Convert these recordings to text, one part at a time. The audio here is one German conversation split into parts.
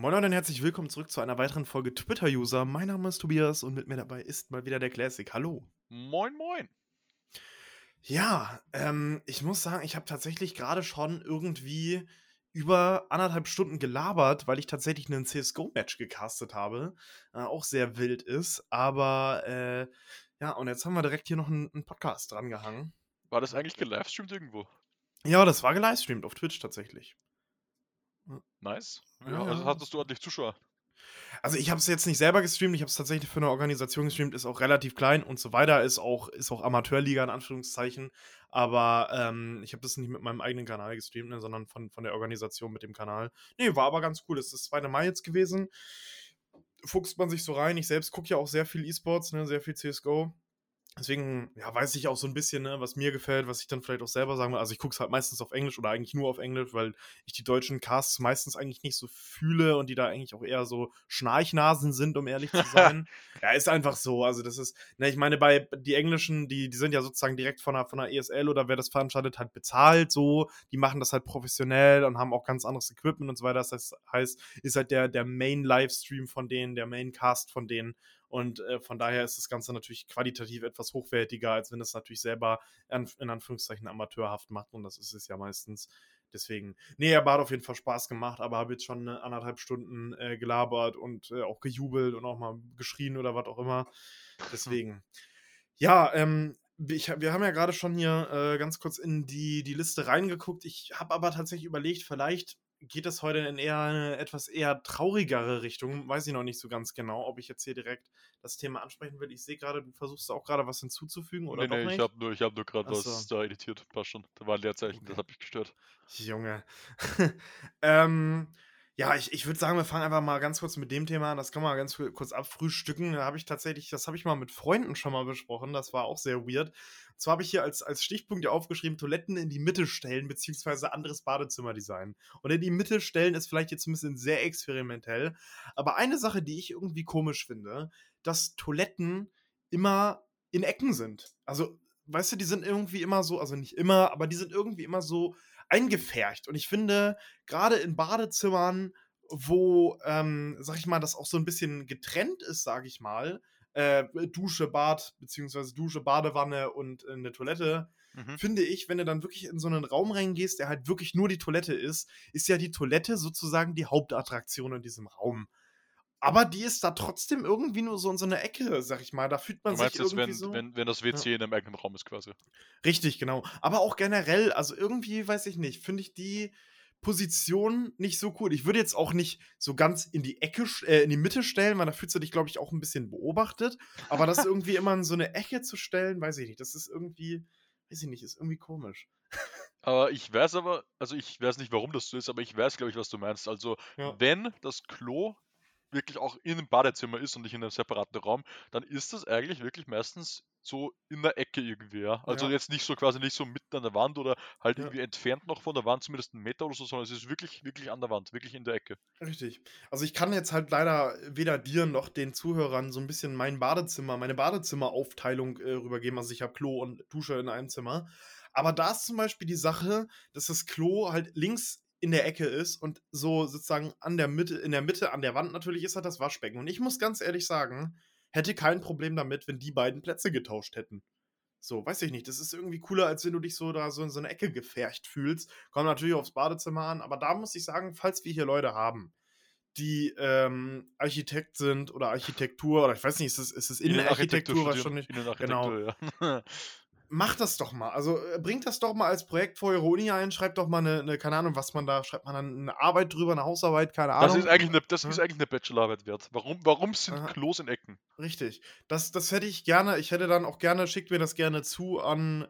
Moin und herzlich willkommen zurück zu einer weiteren Folge Twitter-User. Mein Name ist Tobias und mit mir dabei ist mal wieder der Classic. Hallo. Moin, moin. Ja, ähm, ich muss sagen, ich habe tatsächlich gerade schon irgendwie über anderthalb Stunden gelabert, weil ich tatsächlich einen CSGO-Match gecastet habe. Äh, auch sehr wild ist. Aber äh, ja, und jetzt haben wir direkt hier noch einen, einen Podcast drangehangen. War das eigentlich gelivestreamt irgendwo? Ja, das war gelivestreamt auf Twitch tatsächlich. Nice. Ja, Ja, also hattest du ordentlich Zuschauer. Also ich habe es jetzt nicht selber gestreamt, ich habe es tatsächlich für eine Organisation gestreamt, ist auch relativ klein und so weiter, ist auch, ist auch Amateurliga in Anführungszeichen. Aber ähm, ich habe das nicht mit meinem eigenen Kanal gestreamt, ne, sondern von, von der Organisation mit dem Kanal. Nee, war aber ganz cool. Es ist das 2. Mai jetzt gewesen. Fuchst man sich so rein. Ich selbst gucke ja auch sehr viel E-Sports, ne, sehr viel CSGO. Deswegen, ja, weiß ich auch so ein bisschen, ne, was mir gefällt, was ich dann vielleicht auch selber sagen will. Also ich gucke es halt meistens auf Englisch oder eigentlich nur auf Englisch, weil ich die deutschen Casts meistens eigentlich nicht so fühle und die da eigentlich auch eher so Schnarchnasen sind, um ehrlich zu sein. ja, ist einfach so. Also das ist, ne, ich meine, bei die Englischen, die, die sind ja sozusagen direkt von der, von der ESL oder wer das veranstaltet, halt bezahlt so. Die machen das halt professionell und haben auch ganz anderes Equipment und so weiter. Das heißt, heißt ist halt der, der Main-Livestream von denen, der Main-Cast von denen. Und äh, von daher ist das Ganze natürlich qualitativ etwas hochwertiger, als wenn es natürlich selber in, in Anführungszeichen amateurhaft macht. Und das ist es ja meistens. Deswegen, nee, aber hat auf jeden Fall Spaß gemacht, aber habe jetzt schon eine anderthalb Stunden äh, gelabert und äh, auch gejubelt und auch mal geschrien oder was auch immer. Deswegen, ja, ähm, ich, wir haben ja gerade schon hier äh, ganz kurz in die, die Liste reingeguckt. Ich habe aber tatsächlich überlegt, vielleicht geht es heute in eher eine etwas eher traurigere Richtung. Weiß ich noch nicht so ganz genau, ob ich jetzt hier direkt das Thema ansprechen will. Ich sehe gerade, du versuchst auch gerade was hinzuzufügen oder nee, nee, nicht? ich habe nur, ich hab nur gerade so. was da editiert. Passt schon. Da war ein Leerzeichen, Okay. das hat mich gestört. Junge. ähm, ja, ich, ich würde sagen, wir fangen einfach mal ganz kurz mit dem Thema an. Das kann man ganz ku- kurz abfrühstücken. Da habe ich tatsächlich, das habe ich mal mit Freunden schon mal besprochen. Das war auch sehr weird. Und zwar habe ich hier als, als Stichpunkt ja aufgeschrieben, Toiletten in die Mitte stellen, beziehungsweise anderes Badezimmerdesign. Und in die Mitte stellen ist vielleicht jetzt ein bisschen sehr experimentell. Aber eine Sache, die ich irgendwie komisch finde, dass Toiletten immer in Ecken sind. Also, weißt du, die sind irgendwie immer so, also nicht immer, aber die sind irgendwie immer so eingefärcht. Und ich finde, gerade in Badezimmern, wo, ähm, sag ich mal, das auch so ein bisschen getrennt ist, sag ich mal, äh, Dusche, Bad, beziehungsweise Dusche, Badewanne und äh, eine Toilette, Mhm. finde ich, wenn du dann wirklich in so einen Raum reingehst, der halt wirklich nur die Toilette ist, ist ja die Toilette sozusagen die Hauptattraktion in diesem Raum. Aber die ist da trotzdem irgendwie nur so in so einer Ecke, sag ich mal. Da fühlt man Du meinst sich jetzt, irgendwie wenn, so. wenn, wenn das WC in einem eigenen Raum ist quasi. Richtig, genau. Aber auch generell, also irgendwie, weiß ich nicht, finde ich die Position nicht so cool. Ich würde jetzt auch nicht so ganz in die Ecke, äh, in die Mitte stellen, weil da fühlst du dich, glaube ich, auch ein bisschen beobachtet. Aber das irgendwie immer in so eine Ecke zu stellen, weiß ich nicht. Das ist irgendwie, weiß ich nicht, ist irgendwie komisch. Aber ich weiß aber, also ich weiß nicht, warum das so ist, aber ich weiß, glaube ich, was du meinst. Also, Ja. wenn das Klo wirklich auch in einem Badezimmer ist und nicht in einem separaten Raum, dann ist das eigentlich wirklich meistens so in der Ecke irgendwie, ja. Also Ja. jetzt nicht so quasi nicht so mitten an der Wand oder halt Ja. irgendwie entfernt noch von der Wand, zumindest einen Meter oder so, sondern es ist wirklich, wirklich an der Wand, wirklich in der Ecke. Richtig. Also ich kann jetzt halt leider weder dir noch den Zuhörern so ein bisschen mein Badezimmer, meine Badezimmeraufteilung äh, rübergeben. Also ich habe Klo und Dusche in einem Zimmer. Aber da ist zum Beispiel die Sache, dass das Klo halt links in der Ecke ist und so sozusagen an der Mitte, in der Mitte, an der Wand natürlich ist halt das Waschbecken. Und ich muss ganz ehrlich sagen, hätte kein Problem damit, wenn die beiden Plätze getauscht hätten. So, weiß ich nicht. Das ist irgendwie cooler, als wenn du dich so da so in so eine Ecke gefärcht fühlst. Kommt natürlich aufs Badezimmer an, aber da muss ich sagen, falls wir hier Leute haben, die ähm, Architekt sind oder Architektur oder ich weiß nicht, ist es, ist es Innenarchitektur studieren. wahrscheinlich? Innenarchitektur, ja. Macht das doch mal. Also äh, bringt das doch mal als Projekt vor eure Uni ein, schreibt doch mal eine, eine, keine Ahnung, was man da, schreibt man dann eine Arbeit drüber, eine Hausarbeit, keine Ahnung. Das ist eigentlich eine, das ist eigentlich eine Bachelorarbeit wert. Warum, warum sind Aha. Klos in Ecken? Richtig. Das, das hätte ich gerne, ich hätte dann auch gerne, schickt mir das gerne zu an,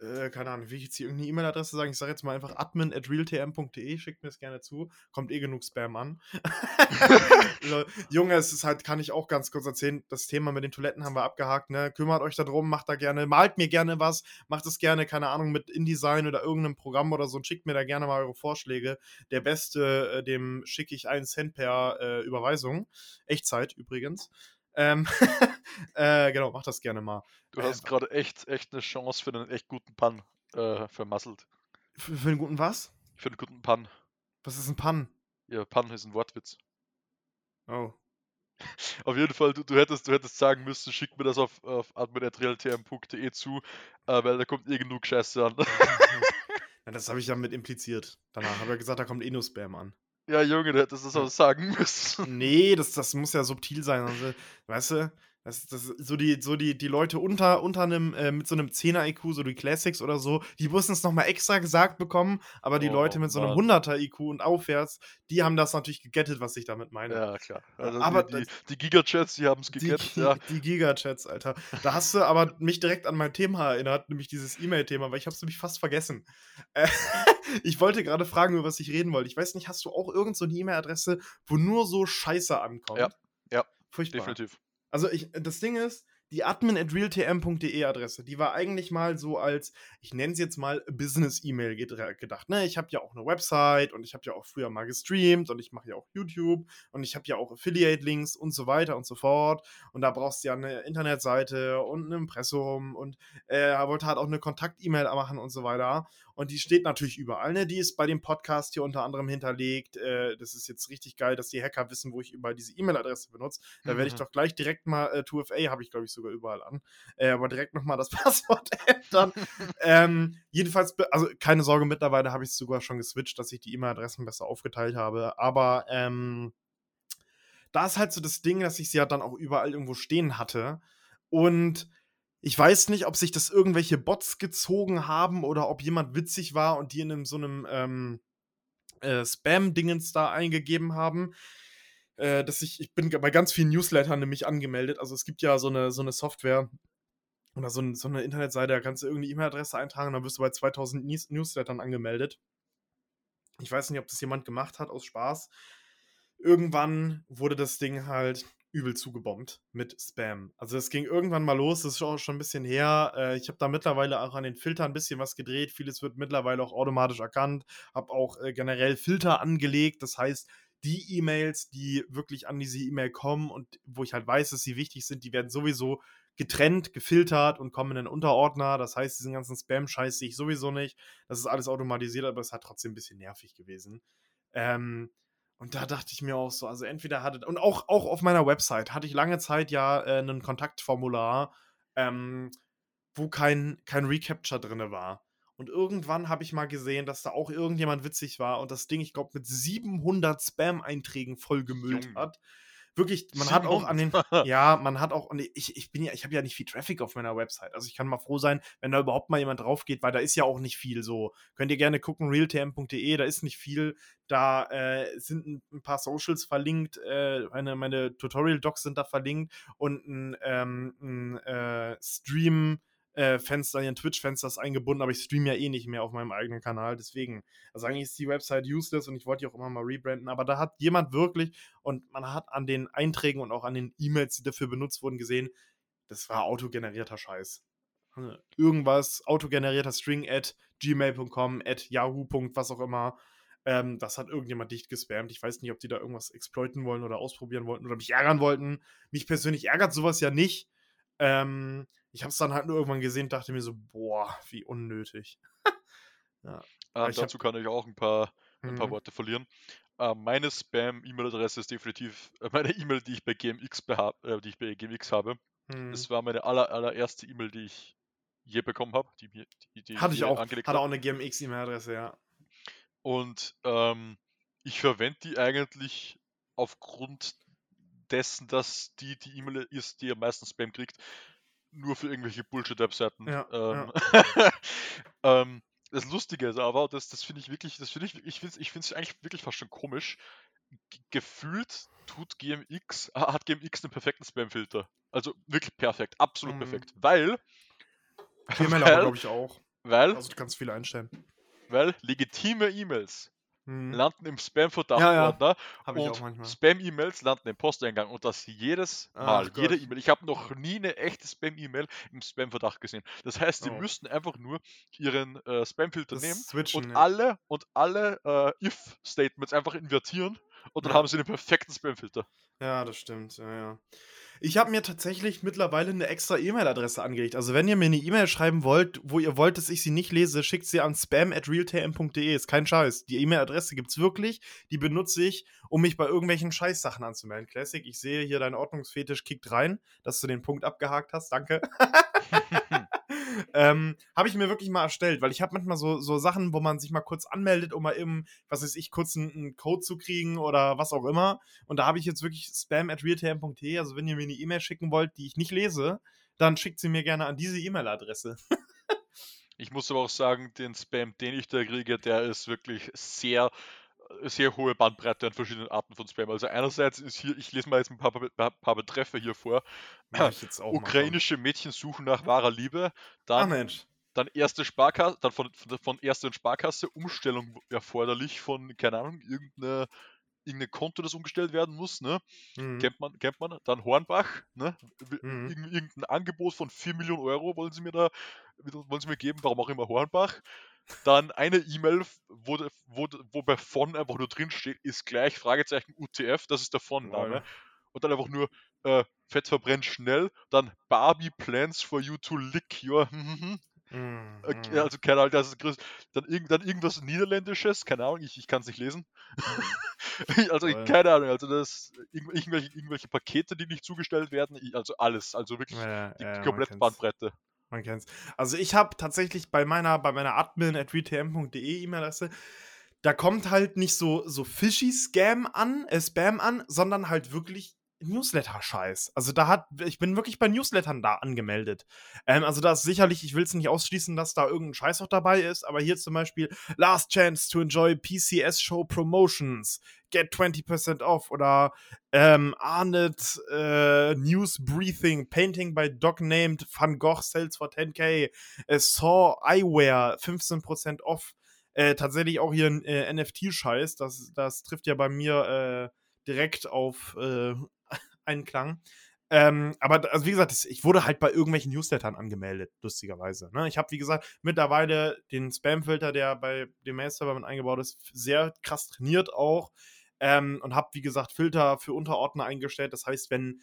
äh, keine Ahnung, will ich jetzt hier irgendeine E-Mail-Adresse sagen? Ich sage jetzt mal einfach admin at realtm.de, schickt mir das gerne zu. Kommt eh genug Spam an. Junge, es ist halt, kann ich auch ganz kurz erzählen, das Thema mit den Toiletten haben wir abgehakt, ne? Kümmert euch darum, macht da gerne, malt mir gerne was, macht es gerne, keine Ahnung, mit InDesign oder irgendeinem Programm oder so und schickt mir da gerne mal eure Vorschläge. Der Beste, äh, dem schicke ich einen Cent per äh, Überweisung. Echtzeit übrigens. Ähm, äh, genau, macht das gerne mal. Du hast gerade echt, echt eine Chance für einen echt guten Pan äh, vermasselt. Für, für einen guten was? Für einen guten Pan. Was ist ein Pan? Ja, Pan ist ein Wortwitz. Oh. Auf jeden Fall, du, du, hättest, du hättest sagen müssen, schick mir das auf, auf admin.realtm.de zu, äh, weil da kommt eh genug Scheiße an. Ja, das habe ich ja mit impliziert. Danach habe ich gesagt, da kommt eh nur Spam an. Ja, Junge, du hättest das auch sagen müssen. Nee, das, das muss ja subtil sein. Also, weißt du, das, das, so die, so die, die Leute unter, unter einem, äh, mit so einem 10er IQ, so die Classics oder so, die mussten es nochmal extra gesagt bekommen, aber die Oh, Leute mit so einem Mann. 100er IQ und aufwärts, die haben das natürlich gegettet, was ich damit meine. Ja, klar. Also Aber die, die, die Gigachats, die haben es Die, gegettet, Gi- ja. die Gigachats, Alter. Da hast du aber mich direkt an mein Thema erinnert, nämlich dieses E-Mail-Thema, weil ich habe es nämlich fast vergessen. Äh, ich wollte gerade fragen, über was ich reden wollte. Ich weiß nicht, hast du auch irgendeine so eine E-Mail-Adresse, wo nur so Scheiße ankommt? Ja, ja, Furchtbar. Definitiv. Also ich, das Ding ist, die admin at realtm.de Adresse, die war eigentlich mal so als, ich nenne es jetzt mal Business-E-Mail gedacht. Ne? Ich habe ja auch eine Website und ich habe ja auch früher mal gestreamt und ich mache ja auch YouTube und ich habe ja auch Affiliate-Links und so weiter und so fort. Und da brauchst du ja eine Internetseite und ein Impressum und äh, er wollte halt auch eine Kontakt-E-Mail machen und so weiter. Und die steht natürlich überall. Ne? Die ist bei dem Podcast hier unter anderem hinterlegt. Äh, das ist jetzt richtig geil, dass die Hacker wissen, wo ich überall diese E-Mail-Adresse benutze. Da werde ich Mhm. doch gleich direkt mal, äh, 2FA habe ich glaube ich sogar überall an, äh, aber direkt nochmal das Passwort ändern. ähm, jedenfalls, also keine Sorge, mittlerweile habe ich es sogar schon geswitcht, dass ich die E-Mail-Adressen besser aufgeteilt habe. Aber ähm, da ist halt so das Ding, dass ich sie ja dann auch überall irgendwo stehen hatte. Und ich weiß nicht, ob sich das irgendwelche Bots gezogen haben oder ob jemand witzig war und die in einem, so einem ähm, äh, Spam-Dingens da eingegeben haben. Äh, dass ich, ich bin bei ganz vielen Newslettern nämlich angemeldet. Also es gibt ja so eine, so eine Software oder so, ein, so eine Internetseite, da kannst du irgendeine E-Mail-Adresse eintragen und dann wirst du bei 2000 News Newslettern angemeldet. Ich weiß nicht, ob das jemand gemacht hat aus Spaß. Irgendwann wurde das Ding halt übel zugebombt mit Spam. Also es ging irgendwann mal los, das ist auch schon ein bisschen her. Äh, ich habe da mittlerweile auch an den Filtern ein bisschen was gedreht. Vieles wird mittlerweile auch automatisch erkannt. Habe auch äh, generell Filter angelegt. Das heißt, die E-Mails, die wirklich an diese E-Mail kommen und wo ich halt weiß, dass sie wichtig sind, die werden sowieso getrennt, gefiltert und kommen in einen Unterordner. Das heißt, diesen ganzen Spam-Scheiß sehe ich sowieso nicht. Das ist alles automatisiert, aber es hat trotzdem ein bisschen nervig gewesen. Ähm, und da dachte ich mir auch so, also entweder hatte, und auch, auch auf meiner Website hatte ich lange Zeit ja äh, ein Kontaktformular, ähm, wo kein, kein Recapture drin war. Und irgendwann habe ich mal gesehen, dass da auch irgendjemand witzig war und das Ding, ich glaube, mit 700 Spam-Einträgen vollgemüllt hat. Wirklich, man hat auch an den, 700. ja, man hat auch, und ich, ich bin ja, ich habe ja nicht viel Traffic auf meiner Website. Also ich kann mal froh sein, wenn da überhaupt mal jemand drauf geht, weil da ist ja auch nicht viel so. Könnt ihr gerne gucken, realtm.de, da ist nicht viel. Da äh, sind ein, ein paar Socials verlinkt, äh, meine, meine Tutorial-Docs sind da verlinkt und ein, ähm, ein äh, Stream. Äh, Fenster, ein Twitch-Fenster ist eingebunden, aber ich streame ja eh nicht mehr auf meinem eigenen Kanal. Deswegen, also eigentlich ist die Website useless und ich wollte die auch immer mal rebranden, aber da hat jemand wirklich und man hat an den Einträgen und auch an den E-Mails, die dafür benutzt wurden, gesehen, das war autogenerierter Scheiß. Also Irgendwas, autogenerierter String at gmail.com, at yahoo. was auch immer. Ähm, das hat irgendjemand dicht gespammt. Ich weiß nicht, ob die da irgendwas exploiten wollen oder ausprobieren wollten oder mich ärgern wollten. Mich persönlich ärgert sowas ja nicht. Ähm, ich habe es dann halt nur irgendwann gesehen und dachte mir so, boah, wie unnötig. ja. Ähm, ich hab- dazu kann ich auch ein paar, ein paar Mhm. Worte verlieren. Ähm, meine Spam-E-Mail-Adresse ist definitiv äh, meine E-Mail, die ich bei GMX, äh, die ich bei GMX habe. Mhm. Das war meine aller, allererste E-Mail, die ich je bekommen habe. Die, die, die Hatte ich auch. angelegt Hatte auch eine GMX-E-Mail-Adresse, ja. Und ähm, ich verwende die eigentlich aufgrund dessen, dass die die E-Mail ist, die am meisten Spam kriegt, nur für irgendwelche Bullshit-Webseiten. Ja, ähm, ähm, das Lustige ist aber, das, das finde ich wirklich, das finde ich, ich finde ich finde es eigentlich wirklich fast schon komisch. Ge- Gefühlt tut GMX, ha- hat GMX einen perfekten Spam-Filter. Also wirklich perfekt, absolut Mhm. perfekt. Weil, Gmail aber, glaube ich, auch. weil, Also du kannst viele einstellen. weil legitime E-Mails Mhm. landen im Ja, ja. Ich auch und. Spam-E-Mails landen im Posteingang und das jedes Ach Mal, jede Gott. E-Mail. Ich habe noch nie eine echte Spam-E-Mail im Spam-Verdacht gesehen. Das heißt, die Oh. müssten einfach nur ihren äh, Spam-Filter nehmen und ja. alle und alle äh, if-Statements einfach invertieren Und dann Ja. haben sie den perfekten Spamfilter. Ja, das stimmt. Ja, ja. Ich habe mir tatsächlich mittlerweile eine extra E-Mail-Adresse angelegt. Also, wenn ihr mir eine E-Mail schreiben wollt, wo ihr wollt, dass ich sie nicht lese, schickt sie an spam@realtm.de. Ist kein Scheiß. Die E-Mail-Adresse gibt's wirklich. Die benutze ich, um mich bei irgendwelchen Scheißsachen anzumelden. Classic, ich sehe hier dein Ordnungsfetisch kickt rein, dass du den Punkt abgehakt hast. Danke. ähm, habe ich mir wirklich mal erstellt, weil ich habe manchmal so, so Sachen, wo man sich mal kurz anmeldet, um mal eben, was weiß ich, kurz einen, einen Code zu kriegen oder was auch immer. Und da habe ich jetzt wirklich spam at realtm.de. Also wenn ihr mir eine E-Mail schicken wollt, die ich nicht lese, dann schickt sie mir gerne an diese E-Mail-Adresse. Ich muss aber auch sagen, den Spam, den ich da kriege, der ist wirklich sehr, sehr hohe Bandbreite an verschiedenen Arten von Spam. Also einerseits ist hier, ich lese mal jetzt ein paar, paar, paar Betreffe hier vor. Ukrainische Mädchen suchen nach wahrer Liebe. Ah, Dann, Mensch. dann erste Sparkasse, dann von, von, von erste Sparkasse, Umstellung erforderlich von, keine Ahnung, irgendeine, irgendein Konto, das umgestellt werden muss, ne? Mhm. Kennt man, kennt man. Dann Hornbach, ne? Mhm. Irgend, irgendein Angebot von 4 Millionen Euro wollen sie mir da, wollen sie mir geben, warum auch immer Hornbach. Dann eine E-Mail, wo, wo, wo bei von einfach nur drin steht, ist gleich Fragezeichen UTF, das ist der Von-Name. Und dann einfach nur äh, Fett verbrennt schnell. Dann Barbie plans for you to lick your. Mhm. Okay, Mhm. also keine Ahnung, das ist. Dann, irgend, dann irgendwas Niederländisches, keine Ahnung, ich, ich kann es nicht lesen. also ich, keine Ahnung, also das irgendw- irgendwelche, irgendwelche Pakete, die nicht zugestellt werden, also alles, also wirklich Ja, die ja, komplette. Bandbreite. Man kennt's. Also ich habe tatsächlich bei meiner, bei meiner admin at retm.de E-Mail-Adresse, da kommt halt nicht so, so fishy Scam an, äh, Spam an, sondern halt wirklich Newsletter-Scheiß. Also da hat, ich bin wirklich bei Newslettern da angemeldet. Ähm, also da ist sicherlich, ich will es nicht ausschließen, dass da irgendein Scheiß auch dabei ist, aber hier zum Beispiel Last Chance to enjoy PCS Show Promotions, get 20% off oder ähm, Arnett äh, News Briefing, Painting by Doc Named Van Gogh sells for 10k, äh, Saw Eyewear 15% off. Äh, tatsächlich auch hier ein äh, NFT-Scheiß, das, das trifft ja bei mir äh, direkt auf äh, Einklang. Ähm, aber also wie gesagt, das, ich wurde halt bei irgendwelchen Newslettern angemeldet, lustigerweise. Ne? Ich habe, wie gesagt, mittlerweile den Spam-Filter, der bei dem Mail-Server mit eingebaut ist, sehr krass trainiert auch. Ähm, und habe, wie gesagt, Filter für Unterordner eingestellt. Das heißt, wenn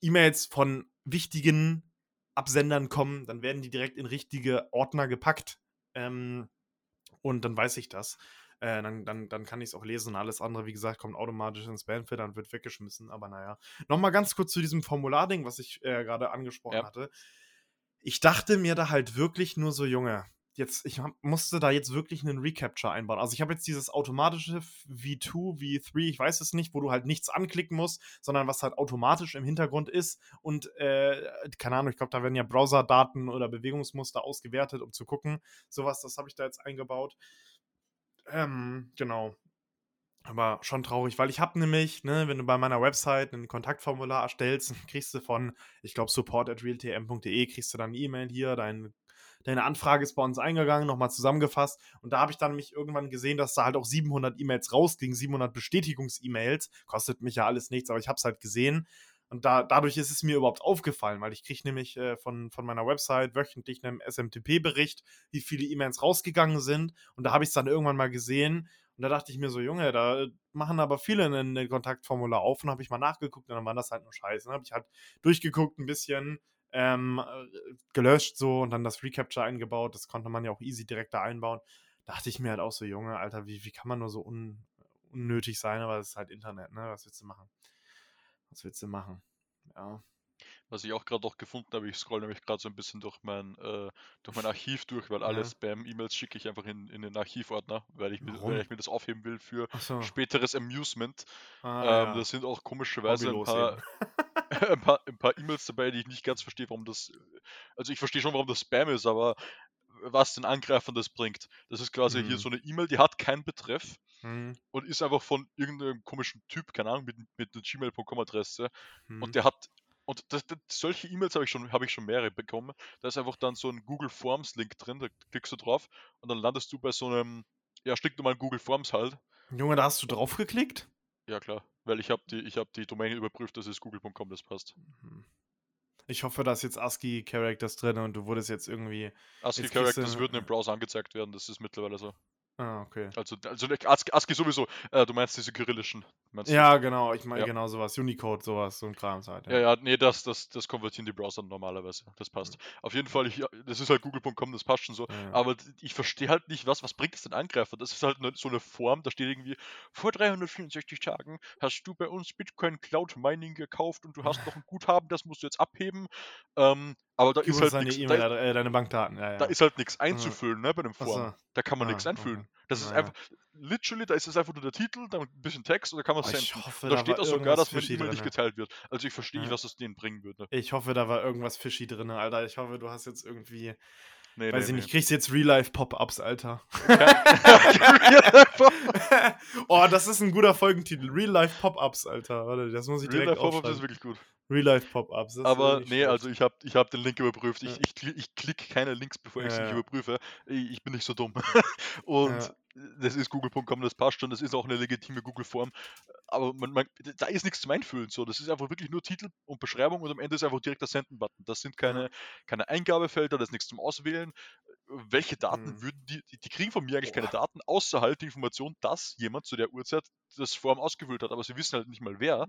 E-Mails von wichtigen Absendern kommen, dann werden die direkt in richtige Ordner gepackt. Ähm, und dann weiß ich das. Äh, dann, dann, dann kann ich es auch lesen und alles andere, wie gesagt, kommt automatisch ins Spamfilter und wird weggeschmissen. Aber naja. Nochmal ganz kurz zu diesem Formularding, was ich äh, gerade angesprochen Ja. hatte. Ich dachte mir da halt wirklich nur so, Junge, jetzt, ich musste da jetzt wirklich einen Recapture einbauen. Also ich habe jetzt dieses automatische V2, V3, ich weiß es nicht, wo du halt nichts anklicken musst, sondern was halt automatisch im Hintergrund ist. Und äh, keine Ahnung, ich glaube, da werden ja Browserdaten oder Bewegungsmuster ausgewertet, um zu gucken. Sowas, das habe ich da jetzt eingebaut. Ähm, genau. Aber schon traurig, weil ich habe nämlich, ne, wenn du bei meiner Website ein Kontaktformular erstellst, kriegst du von, ich glaube, support at realtm.de, kriegst du dann eine E-Mail hier, dein, deine Anfrage ist bei uns eingegangen, nochmal zusammengefasst. Und da habe ich dann mich irgendwann gesehen, dass da halt auch 700 E-Mails rausgingen, 700 Bestätigungs-E-Mails. Kostet mich ja alles nichts, aber ich habe es halt gesehen. Und da, dadurch ist es mir überhaupt aufgefallen, weil ich kriege nämlich äh, von, von meiner Website wöchentlich einen SMTP-Bericht, wie viele E-Mails rausgegangen sind. Und da habe ich es dann irgendwann mal gesehen. Und da dachte ich mir so, Junge, da machen aber viele ein, Kontaktformular auf. Und habe ich mal nachgeguckt und dann war das halt nur scheiße. Dann habe ich halt durchgeguckt ein bisschen, ähm, äh, gelöscht so und dann das Recapture eingebaut. Das konnte man ja auch easy direkt da einbauen. Dachte ich mir halt auch so, Junge, Alter, wie, wie kann man nur so un, unnötig sein? Aber es ist halt Internet, ne? Was willst du machen? Was willst du machen? Ja. Was ich auch gerade noch gefunden habe, ich scroll nämlich gerade so ein bisschen durch mein, äh, durch mein Archiv durch, weil alle Ja. Spam-E-Mails schicke ich einfach in, in den Archivordner, weil ich, mir, weil ich mir das aufheben will für so. späteres Amusement. Ah, ähm, ja. Da sind auch komischerweise ein paar, ein paar, ein paar E-Mails dabei, die ich nicht ganz verstehe, warum das. Also ich verstehe schon, warum das Spam ist, aber was den Angreifern das bringt. Das ist quasi hier Mhm. so eine E-Mail, die hat keinen Betreff Hm, und ist einfach von irgendeinem komischen Typ, keine Ahnung, mit, mit einer gmail.com-Adresse. hm. Und der hat. Und das, das, solche E-Mails habe ich schon, habe ich schon mehrere bekommen. Da ist einfach dann so ein Google Forms Link drin, da klickst du drauf und dann landest du bei so einem, ja, stinknormalen Google Forms halt. Junge, da hast du draufgeklickt? Ja klar, weil ich habe die, ich habe die Domain überprüft, das ist google.com, das passt. Hm. Ich hoffe, da ist jetzt ASCII-Characters drin und du wurdest jetzt irgendwie. ASCII Jetzt kriegst Characters du- würden im Browser angezeigt werden, das ist mittlerweile so. Ah, okay. Also, also ASCII, sowieso, äh, du meinst diese kyrillischen. Meinst ja, du? genau, ich meine ja. genau sowas. Unicode, sowas, so ein Kram halt. Ja, ja, ja nee, das, das, das konvertieren die Browser normalerweise. Das passt. Mhm. Auf jeden Fall, ich, das ist halt google.com, das passt schon so. Ja. Aber ich verstehe halt nicht, was, was bringt es den Angreifer? Das ist halt ne, so eine Form, da steht irgendwie, vor 364 Tagen hast du bei uns Bitcoin Cloud Mining gekauft und du hast noch ein Guthaben, das musst du jetzt abheben. Ähm, aber da ist halt deine, nix, e da, äh, deine Bankdaten. Ja, ja. Da ist halt nichts einzufüllen, ne, bei dem Form. So. Da kann man ah, nichts einfüllen. Okay. Das ist einfach, literally, da ist es einfach nur der Titel, dann ein bisschen Text und da kann man es senden. Hoffe, da, da steht auch sogar, dass meine E-Mail nicht geteilt wird. Also ich verstehe nicht, was es denen bringen würde. Ich hoffe, da war irgendwas fishy drin, Alter. Ich hoffe, du hast jetzt irgendwie. Nee, Weiß nee, ich nicht, kriegst jetzt Real-Life-Pop-Ups, Alter. oh, das ist ein guter Folgentitel. Real-Life-Pop-Ups, Alter. Warte, das muss ich direkt Real-Life Pop-Ups ist wirklich gut. Real-Life-Pop-Ups. Aber nee, also ich habe ich hab den Link überprüft. Ich, ja. ich, ich klicke keine Links, bevor ich ja, sie nicht überprüfe. Ich, ich, bin nicht so dumm. Und das ist google.com, das passt schon, das ist auch eine legitime Google-Form. Aber man, man, da ist nichts zum Einfüllen. So. Das ist einfach wirklich nur Titel und Beschreibung und am Ende ist einfach direkt der Senden-Button. Das sind keine, keine Eingabefelder, das ist nichts zum Auswählen. Welche Daten mhm. würden die, die kriegen von mir eigentlich Boah. keine Daten, außer halt die Information, dass jemand zu der Uhrzeit das Form ausgefüllt hat, aber sie wissen halt nicht mal wer,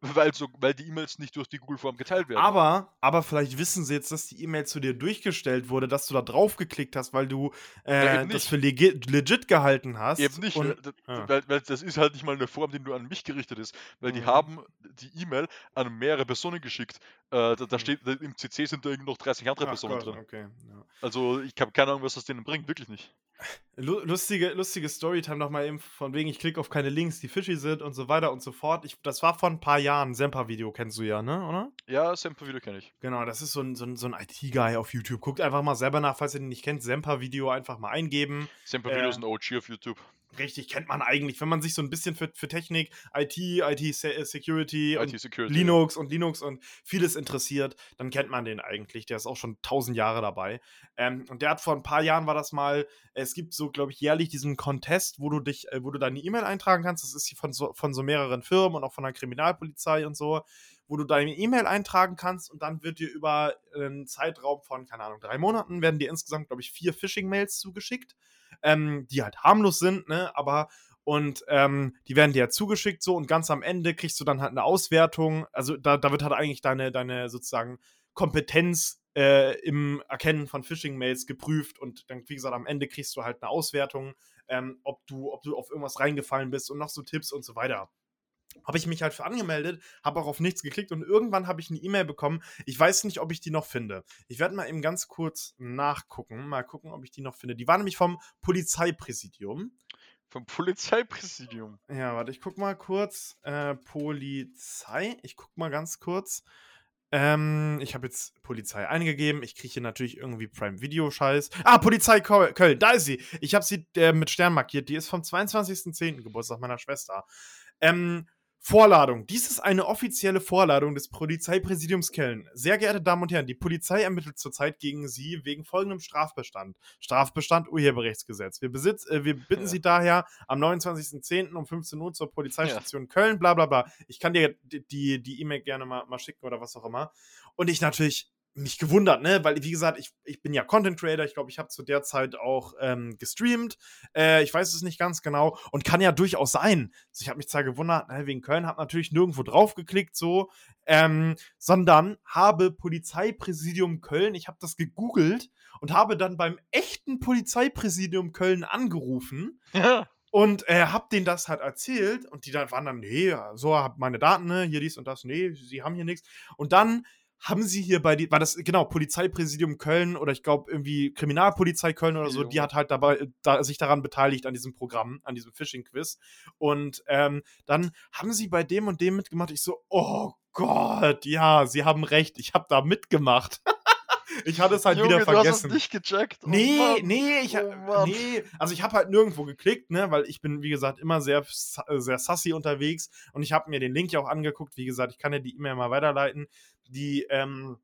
weil, so, weil die E-Mails nicht durch die Google-Form geteilt werden. Aber, aber vielleicht wissen sie jetzt, dass die E-Mail zu dir durchgestellt wurde, dass du da drauf geklickt hast, weil du äh, ja, das für legit, legit gehalten hast. Eben nicht, und, weil, ja. weil, weil, das ist halt nicht mal eine Form, die nur an mich gerichtet ist, weil mhm. die haben die E-Mail an mehrere Personen geschickt. Äh, da, da, mhm. steht, im CC sind da irgendwie noch 30 andere Ach Personen Gott, drin. Okay, ja. Also ich habe keine Ahnung, was das denen bringt, wirklich nicht. Lustige, lustige Storytime nochmal eben von wegen, ich klicke auf keine Links, die fishy sind und so weiter und so fort. Ich, das war vor ein paar Jahren. Semper-Video kennst du ja, ne? Oder? Ja, Semper-Video kenne ich. Genau, das ist so ein, so ein, so ein IT-Guy auf YouTube. Guckt einfach mal selber nach, falls ihr den nicht kennt. Semper-Video einfach mal eingeben. Semper-Video äh, ist ein OG auf YouTube. Richtig, kennt man eigentlich, wenn man sich so ein bisschen für, für Technik, IT, IT-Security, IT Security, Linux und Linux und vieles interessiert, dann kennt man den eigentlich. Der ist auch schon tausend Jahre dabei. Ähm, und der hat vor ein paar Jahren war das mal, es gibt so, glaube ich, jährlich diesen Contest, wo du dich, äh, wo du deine E-Mail eintragen kannst. Das ist hier von so, von so mehreren Firmen und auch von der Kriminalpolizei und so, wo du deine E-Mail eintragen kannst und dann wird dir über einen Zeitraum von, keine Ahnung, drei Monaten werden dir insgesamt, glaube ich, vier Phishing-Mails zugeschickt ähm, die halt harmlos sind, ne, aber und ähm, die werden dir ja zugeschickt so und ganz am Ende kriegst du dann halt eine Auswertung. Also da, da wird halt eigentlich deine, deine sozusagen Kompetenz äh, im Erkennen von Phishing-Mails geprüft und dann, wie gesagt, am Ende kriegst du halt eine Auswertung, ähm, ob, du, ob du auf irgendwas reingefallen bist und noch so Tipps und so weiter habe ich mich halt für angemeldet, habe auch auf nichts geklickt und irgendwann habe ich eine E-Mail bekommen. Ich weiß nicht, ob ich die noch finde. Ich werde mal eben ganz kurz nachgucken, mal gucken, ob ich die noch finde. Die war nämlich vom Polizeipräsidium. Vom Polizeipräsidium? Ja, warte, ich guck mal kurz. Äh, Polizei, ich guck mal ganz kurz. Ähm, ich habe jetzt Polizei eingegeben. Ich kriege hier natürlich irgendwie Prime Video Scheiß. Ah, Polizei Köln, da ist sie. Ich habe sie äh, mit Stern markiert. Die ist vom 22.10. Geburtstag meiner Schwester. Ähm, Vorladung. Dies ist eine offizielle Vorladung des Polizeipräsidiums Köln. Sehr geehrte Damen und Herren, die Polizei ermittelt zurzeit gegen Sie wegen folgendem Strafbestand. Strafbestand Urheberrechtsgesetz. Wir, besitz, äh, wir bitten ja. Sie daher am 29.10. um 15 Uhr zur Polizeistation ja. Köln, bla bla bla. Ich kann dir die E-Mail die, gerne mal, mal schicken oder was auch immer. Und ich natürlich mich gewundert, ne? Weil, wie gesagt, ich, ich bin ja Content Creator. Ich glaube, ich habe zu der Zeit auch ähm, gestreamt. Äh, ich weiß es nicht ganz genau. Und kann ja durchaus sein. Also ich habe mich zwar gewundert, ne, wegen Köln, habe natürlich nirgendwo drauf geklickt, so. Ähm, sondern habe Polizeipräsidium Köln, ich habe das gegoogelt und habe dann beim echten Polizeipräsidium Köln angerufen. Ja. Und äh, hab denen das halt erzählt und die dann waren dann, nee, so hab meine Daten, ne, hier dies und das, nee, sie haben hier nichts. Und dann haben sie hier bei die, war das genau Polizeipräsidium Köln oder ich glaube irgendwie Kriminalpolizei Köln oder so, die hat halt dabei da, sich daran beteiligt an diesem Programm, an diesem Phishing Quiz und ähm, dann haben sie bei dem und dem mitgemacht. Ich so, oh Gott, ja, sie haben recht, ich habe da mitgemacht. ich hatte es halt Junge, wieder vergessen. Du hast es nicht gecheckt. Oh nee, Mann. nee, ich oh nee, also ich habe halt nirgendwo geklickt, ne, weil ich bin wie gesagt immer sehr sehr sassy unterwegs und ich habe mir den Link ja auch angeguckt, wie gesagt, ich kann ja die E-Mail mal weiterleiten. Die ähm,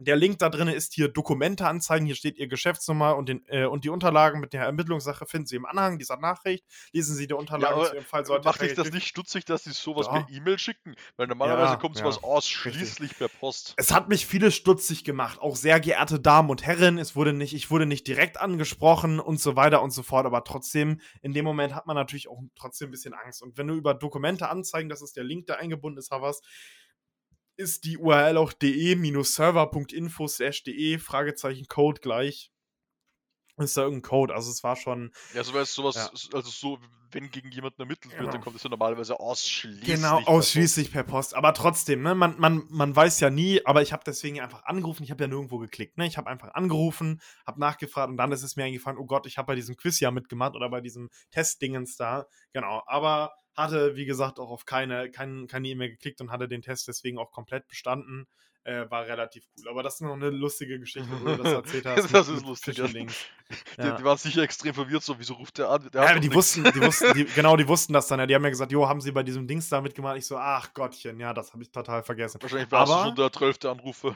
der Link da drin ist hier Dokumente anzeigen. Hier steht Ihr Geschäftsnummer und, den, äh, und die Unterlagen mit der Ermittlungssache finden Sie im Anhang dieser Nachricht. Lesen Sie die Unterlagen Ja, zu Ihrem Fall. Sollte macht dich das nicht stutzig, dass sie sowas Ja. per E-Mail schicken? Weil normalerweise Ja, kommt ja, sowas ausschließlich per Post. Es hat mich viele stutzig gemacht. Auch sehr geehrte Damen und Herren, es wurde nicht, ich wurde nicht direkt angesprochen und so weiter und so fort. Aber trotzdem, in dem Moment hat man natürlich auch trotzdem ein bisschen Angst. Und wenn du über Dokumente anzeigen, das ist der Link, der eingebunden ist, Havas, ist die URL auch de-server.info slash de, Fragezeichen Code gleich. Ist da irgendein Code? Also es war schon, Ja, so weißt sowas, Ja. also so, wenn gegen jemanden ermittelt wird, Genau. dann kommt es ja normalerweise ausschließlich. Genau, per Post. ausschließlich per Post. Aber trotzdem, ne, man, man, man weiß ja nie, aber ich habe deswegen einfach angerufen, ich habe ja nirgendwo geklickt. Ne? Ich habe einfach angerufen, habe nachgefragt und dann ist es mir eingefallen, oh Gott, ich habe bei diesem Quiz ja mitgemacht oder bei diesem Testdingens da. Genau, aber hatte, wie gesagt, auch auf keine keine keine E-Mail geklickt und hatte den Test deswegen auch komplett bestanden. Äh, war relativ cool. Aber das ist noch eine lustige Geschichte, wo du das erzählt hast. Das mit- ist lustig, ja. Die, die waren sicher extrem verwirrt, so, wieso ruft der an? Der Ja, die nix. wussten, die wussten, die, genau, die wussten das dann ja. Die haben ja gesagt, jo, haben sie bei diesem Dings da mitgemacht? Ich so, ach Gottchen, ja, das habe ich total vergessen. Wahrscheinlich war es schon der zwölfte Anrufer.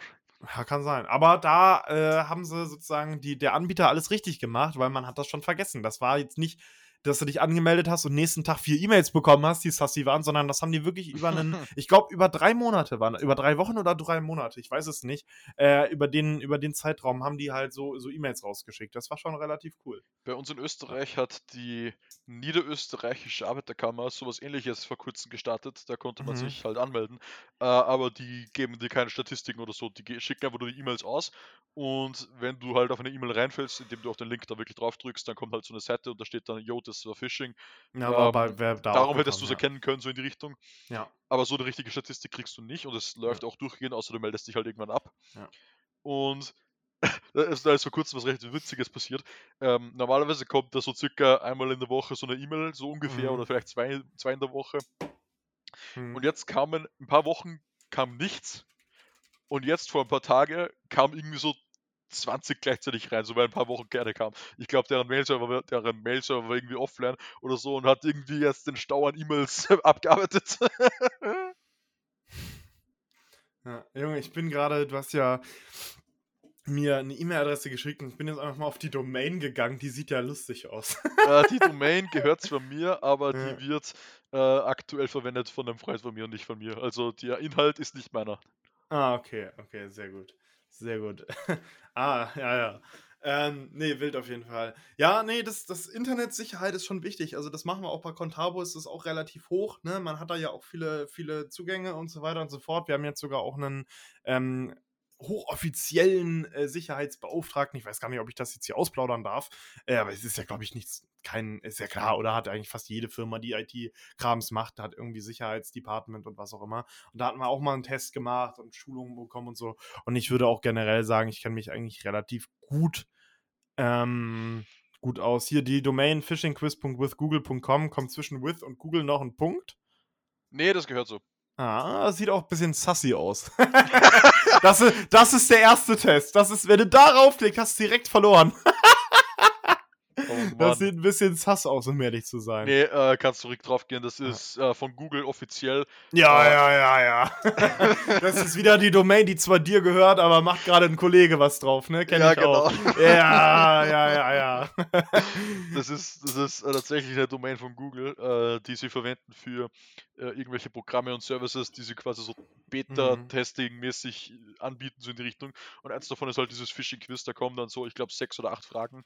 Ja, kann sein. Aber da äh, haben sie sozusagen die, der Anbieter alles richtig gemacht, weil man hat das schon vergessen. Das war jetzt nicht, dass du dich angemeldet hast und nächsten Tag vier E-Mails bekommen hast, die sassy waren, sondern das haben die wirklich über einen, ich glaube, über drei Monate waren, über drei Wochen oder drei Monate, ich weiß es nicht. Äh, über, den, über den Zeitraum haben die halt so, so E-Mails rausgeschickt. Das war schon relativ cool. Bei uns in Österreich hat die niederösterreichische Arbeiterkammer sowas ähnliches vor kurzem gestartet. Da konnte man Mhm. sich halt anmelden. Äh, aber die geben dir keine Statistiken oder so. Die schicken einfach nur die E-Mails aus. Und wenn du halt auf eine E-Mail reinfällst, indem du auf den Link da wirklich drauf drückst, dann kommt halt so eine Seite und da steht dann, yo, das war Phishing. Ja, aber Ähm, bei, wer da Darum hättest du es bekommen, erkennen können, so in die Richtung. ja. ja. Aber so eine richtige Statistik kriegst du nicht und es läuft auch durchgehend, außer du meldest dich halt irgendwann ab. Ja. Und da ist, vor kurzem was recht Witziges passiert. Ähm, normalerweise kommt da so circa einmal in der Woche so eine E-Mail, so ungefähr, Mhm. oder vielleicht zwei, zwei in der Woche. Hm. Und jetzt kamen, ein paar Wochen kam nichts. Und jetzt vor ein paar Tagen kam irgendwie so 20 gleichzeitig rein, so weil ein paar Wochen keine kam. Ich glaube, deren Mailserver, war- deren Mailserver war irgendwie offline oder so und hat irgendwie jetzt den Stau an E-Mails abgearbeitet. Ja, Junge, ich bin gerade, du hast ja mir eine E-Mail-Adresse geschickt und ich bin jetzt einfach mal auf die Domain gegangen. Die sieht ja lustig aus. äh, die Domain gehört zwar mir, aber Ja. die wird äh, aktuell verwendet von einem Freund von mir und nicht von mir. Also der Inhalt ist nicht meiner. ah, okay, okay, sehr gut. Sehr gut. ah, ja, ja. Ähm, nee, wild auf jeden Fall. Ja, nee, das, das Internetsicherheit ist schon wichtig. Also, das machen wir auch bei Contabo, ist das auch relativ hoch. Ne? Man hat da ja auch viele, viele Zugänge und so weiter und so fort. Wir haben jetzt sogar auch einen ähm, hochoffiziellen äh, Sicherheitsbeauftragten. Ich weiß gar nicht, ob ich das jetzt hier ausplaudern darf. Äh, aber es ist ja, glaube ich, nichts, kein, ist ja klar, oder hat eigentlich fast jede Firma, die IT-Krams macht, hat irgendwie Sicherheitsdepartment und was auch immer. Und da hatten wir auch mal einen Test gemacht und Schulungen bekommen und so. Und ich würde auch generell sagen, ich kenne mich eigentlich relativ gut, ähm, gut aus. Hier die Domain phishingquiz.withgoogle.com kommt zwischen with und Google noch ein Punkt. Nee, das gehört so. Ah, sieht auch ein bisschen sassy aus. das, ist, das ist der erste Test. Das ist, wenn du darauf klickst, hast du direkt verloren. Oh. Das sieht ein bisschen sass aus, um ehrlich zu sein. Nee, äh, kannst du direkt drauf gehen. Das ist äh, von Google offiziell. Ja, Äh, ja, ja, ja. das ist wieder die Domain, die zwar dir gehört, aber macht gerade ein Kollege was drauf, ne? Kenn Ja, ich auch. genau. Ja, ja, ja, ja. Das ist, das ist äh, tatsächlich eine Domain von Google, äh, die sie verwenden für äh, irgendwelche Programme und Services, die sie quasi so Beta-Testing-mäßig anbieten, so in die Richtung. Und eins davon ist halt dieses Phishing-Quiz, da kommen dann so, ich glaube, sechs oder acht Fragen.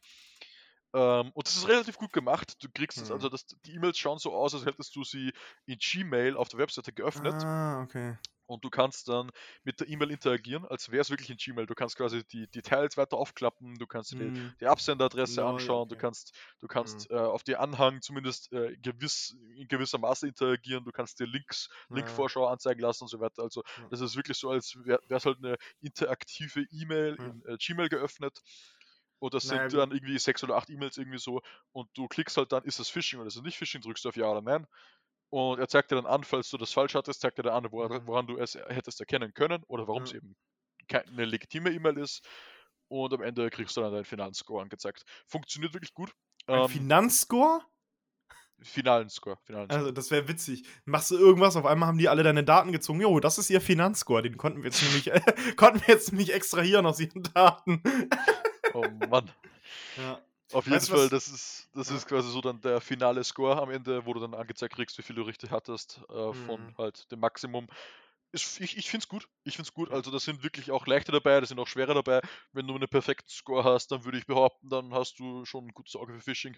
Ähm, und das ist relativ gut gemacht. Du kriegst es, Mhm. also das, die E-Mails schauen so aus, als hättest du sie in Gmail auf der Webseite geöffnet. Ah, okay. und du kannst dann mit der E-Mail interagieren, als wäre es wirklich in Gmail. Du kannst quasi die Details weiter aufklappen, du kannst dir die, Hm. die Absenderadresse Lol, anschauen, du okay. kannst, du kannst äh, auf die Anhang zumindest äh, gewiss, in gewisser Maße interagieren, du kannst dir Links, Ja. Linkvorschau anzeigen lassen und so weiter. Also Ja. das ist wirklich so, als wäre es halt eine interaktive E-Mail Ja. in äh, Gmail geöffnet. Und das Naja, sind dann irgendwie sechs oder acht E-Mails irgendwie so. Und du klickst halt dann, ist das Phishing oder ist es nicht Phishing, drückst du auf Ja oder Nein. Und er zeigt dir dann an, falls du das falsch hattest, zeigt er dir an, woran, Mhm. woran du es hättest erkennen können oder warum es Ja. eben keine legitime E-Mail ist. Und am Ende kriegst du dann deinen Finanzscore angezeigt. Funktioniert wirklich gut. Ein Ähm, Finanzscore? Finalen Score. Finalen Score. Also, das wäre witzig. Machst du irgendwas, auf einmal haben die alle deine Daten gezogen. Jo, das ist ihr Finanzscore. Den konnten wir jetzt nämlich, konnten wir jetzt nämlich extrahieren aus ihren Daten. oh Mann. Ja. Auf jeden Weißt Fall, was- das ist, das Ja. ist quasi so dann der finale Score am Ende, wo du dann angezeigt kriegst, wie viel du richtig hattest äh, von Mhm. halt dem Maximum. Ich ich finde es gut. Ich finde es gut. Also da sind wirklich auch leichte dabei, da sind auch schwere dabei. Wenn du einen perfekten Score hast, dann würde ich behaupten, dann hast du schon ein gutes Auge für Phishing.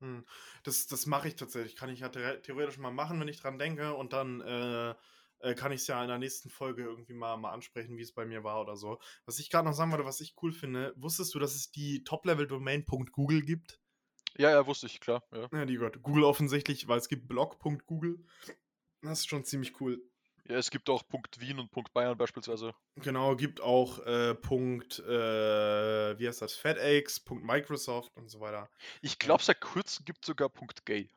Hm. Das, das mache ich tatsächlich. Kann ich ja the- theoretisch mal machen, wenn ich dran denke. Und dann äh, äh, kann ich es ja in der nächsten Folge irgendwie mal, mal ansprechen, wie es bei mir war oder so. Was ich gerade noch sagen wollte, was ich cool finde, wusstest du, dass es die Top-Level-Domain.google gibt? Ja, ja, wusste ich, klar. Ja, Ja, die gehört Google offensichtlich, weil es gibt blog.google. Das ist schon ziemlich cool. ja es gibt auch Punkt Wien und Punkt Bayern beispielsweise. Genau, gibt auch äh, Punkt, äh, wie heißt das, FedEx, Punkt Microsoft und so weiter. Ich glaube, seit kurzem gibt es sogar Punkt Gay.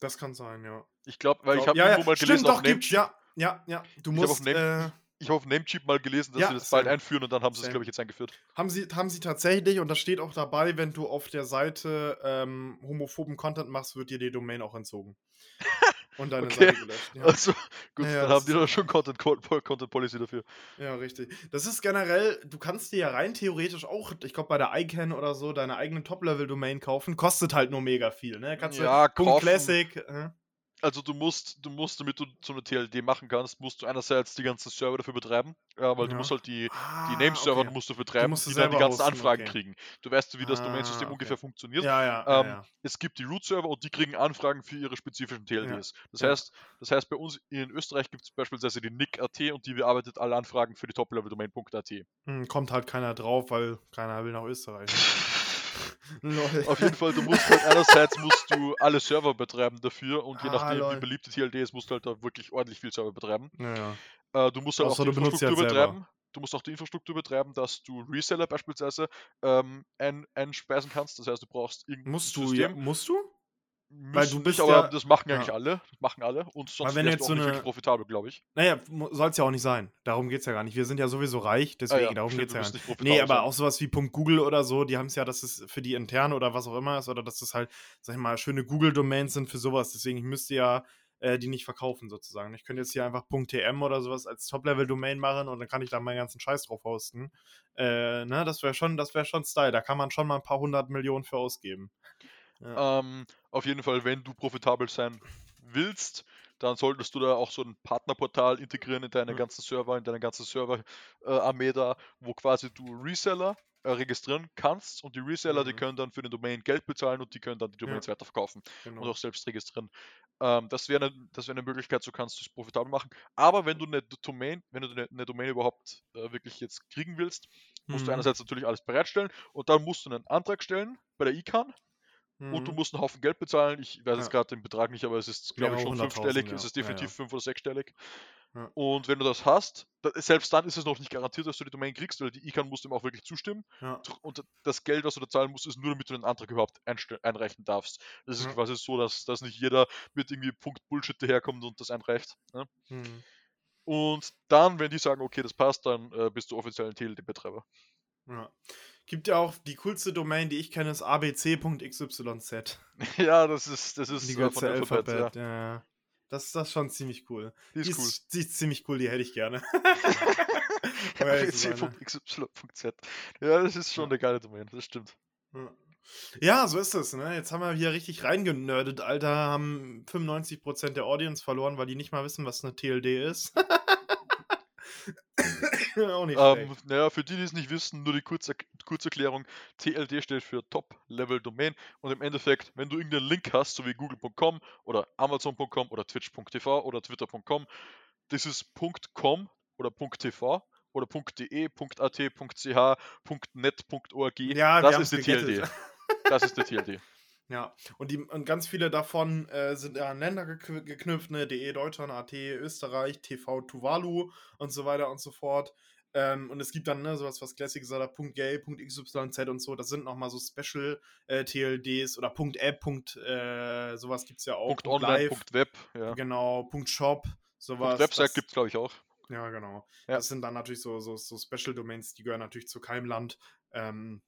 Das kann sein, ja. Ich glaube, weil ich Glaub- habe ja, irgendwo ja, mal gelesen, stimmt, doch, gibt's, ja, ja, ja. Du Ich hab musst, äh, ich habe auf Namecheap mal gelesen, dass Ja, sie das bald einführen und dann haben sie es, glaube ich, jetzt eingeführt. Haben sie, haben sie tatsächlich, und das steht auch dabei, wenn du auf der Seite ähm, homophoben Content machst, wird dir die Domain auch entzogen. Und deine Okay. Seite gelöscht. Ja, Also, gut, Ja, dann haben die da schon Content, Content Policy dafür. ja, richtig. Das ist generell, du kannst dir ja rein theoretisch auch, ich glaube bei der ICANN oder so, deine eigene Top-Level-Domain kaufen. Kostet halt nur mega viel, ne? Kannst Ja, du Punkt kaufen. Classic. Äh, Also du musst, du musst, damit du so eine TLD machen kannst, musst du einerseits die ganzen Server dafür betreiben, ja, weil du Ja. musst halt die, die ah, Name-Server okay. musst du betreiben, musst du die dann die ganzen hosten, Anfragen okay. kriegen. Du weißt, wie das Ah, Domainsystem okay. ungefähr funktioniert. Ja, Ähm. Es gibt die Root-Server und die kriegen Anfragen für ihre spezifischen TLDs. Das, heißt, das heißt, bei uns in Österreich gibt es beispielsweise die NIC.at und die bearbeitet alle Anfragen für die Top-Level-Domain.at. Hm, kommt halt keiner drauf, weil keiner will nach Österreich. Lol. Auf jeden Fall, du musst halt einerseits musst du alle Server betreiben dafür und je Ah, nachdem, lol. wie beliebt die TLD ist, musst du halt da wirklich ordentlich viel Server betreiben. Ja, ja. Äh, du musst halt Außer auch die halt Infrastruktur selber. betreiben. Du musst auch die Infrastruktur betreiben, dass du Reseller beispielsweise ähm, ein, einspeisen kannst. Das heißt, du brauchst irgendein Musst du, ja, System. musst du? Weil du nicht, bist aber ja- das machen ja. eigentlich alle. Das machen alle. Und sonst du auch so nicht eine- wirklich profitabel, glaube ich. Naja, soll es ja auch nicht sein. Darum geht es ja gar nicht. Wir sind ja sowieso reich, deswegen, Ah ja, darum geht es ja gar nicht. nicht Nee, aber sein. auch sowas wie Punkt .google oder so, die haben es ja, dass es für die intern oder was auch immer ist, oder dass es halt, sag ich mal, schöne Google-Domains sind für sowas. Deswegen, ich müsste ja äh, die nicht verkaufen sozusagen. Ich könnte jetzt hier einfach .tm oder sowas als Top-Level-Domain machen und dann kann ich da meinen ganzen Scheiß drauf hosten. Äh, ne, das wäre schon, das wäre schon Style. Da kann man schon mal ein paar hundert Millionen für ausgeben. Ja. Ähm, auf jeden Fall, wenn du profitabel sein willst, dann solltest du da auch so ein Partnerportal integrieren in deine Mhm. ganzen Server, in deine ganze Server-Armee da, wo quasi du Reseller äh, registrieren kannst und die Reseller, die Mhm. können dann für den Domain Geld bezahlen und die können dann die Domains weiterverkaufen genau. und auch selbst registrieren. Ähm, das wäre eine, das wäre eine Möglichkeit, so kannst du es profitabel machen. Aber wenn du eine Domain, wenn du eine, eine Domain überhaupt äh, wirklich jetzt kriegen willst, musst du Mhm. einerseits natürlich alles bereitstellen und dann musst du einen Antrag stellen bei der ICANN und du Mhm. musst einen Haufen Geld bezahlen. Ich weiß Ja. jetzt gerade den Betrag nicht, aber es ist, glaube ich, schon fünfstellig. hunderttausend, Es ja. ist Ja, ja. definitiv fünf- oder sechsstellig. Ja. Und wenn du das hast, selbst dann ist es noch nicht garantiert, dass du die Domain kriegst, weil die ICANN muss dem auch wirklich zustimmen. Ja. Und das Geld, was du da zahlen musst, ist nur, damit du den Antrag überhaupt einreichen darfst. Das ist Ja. quasi so, dass, dass nicht jeder mit irgendwie Punkt Bullshit daherkommt und das einreicht. Ne? Mhm. Und dann, wenn die sagen, okay, das passt, dann äh, bist du offiziell ein TLD-Betreiber. Ja. Gibt ja auch die coolste Domain, die ich kenne, ist abc.xyz. ja, das ist, das ist Die äh, von zur Alphabet, Alphabet, ja. ja. Das, das ist schon ziemlich cool. Die ist cool. die ist ziemlich cool, die hätte ich gerne. ABC.xy.z. Ja, das ist schon Ja. eine geile Domain, das stimmt. Ja. Ja, so ist es. Ne? Jetzt haben wir hier richtig reingenördet, Alter. Haben 95% der Audience verloren, weil die nicht mal wissen, was eine TLD ist. Auch nicht Ähm, naja, für die, die es nicht wissen, nur die Kurzer Kurzerklärung. TLD steht für Top-Level-Domain und im Endeffekt, wenn du irgendeinen Link hast, so wie google.com oder amazon.com oder twitch.tv oder twitter.com, das ist .com oder .tv oder .de, .at, .ch, .net, .org, Ja, das ist die TLD. Das ist die TLD. Ja, und, die, und ganz viele davon äh, sind an Länder gekn- geknüpft, ne? DE Deutschland, AT Österreich, TV Tuvalu und so weiter und so fort. Ähm, und es gibt dann ne, sowas, was Classic gesagt hat, .gay, .xyz und so, das sind nochmal so Special äh, TLDs oder .app, Punkt, äh, sowas gibt es ja auch. Punkt .online, Punkt .web, ja. Genau, Punkt .shop, sowas. Punkt Website gibt es, glaube ich, auch. ja, genau. Ja. Das sind dann natürlich so, so, so Special Domains, die gehören natürlich zu keinem Land. Ähm,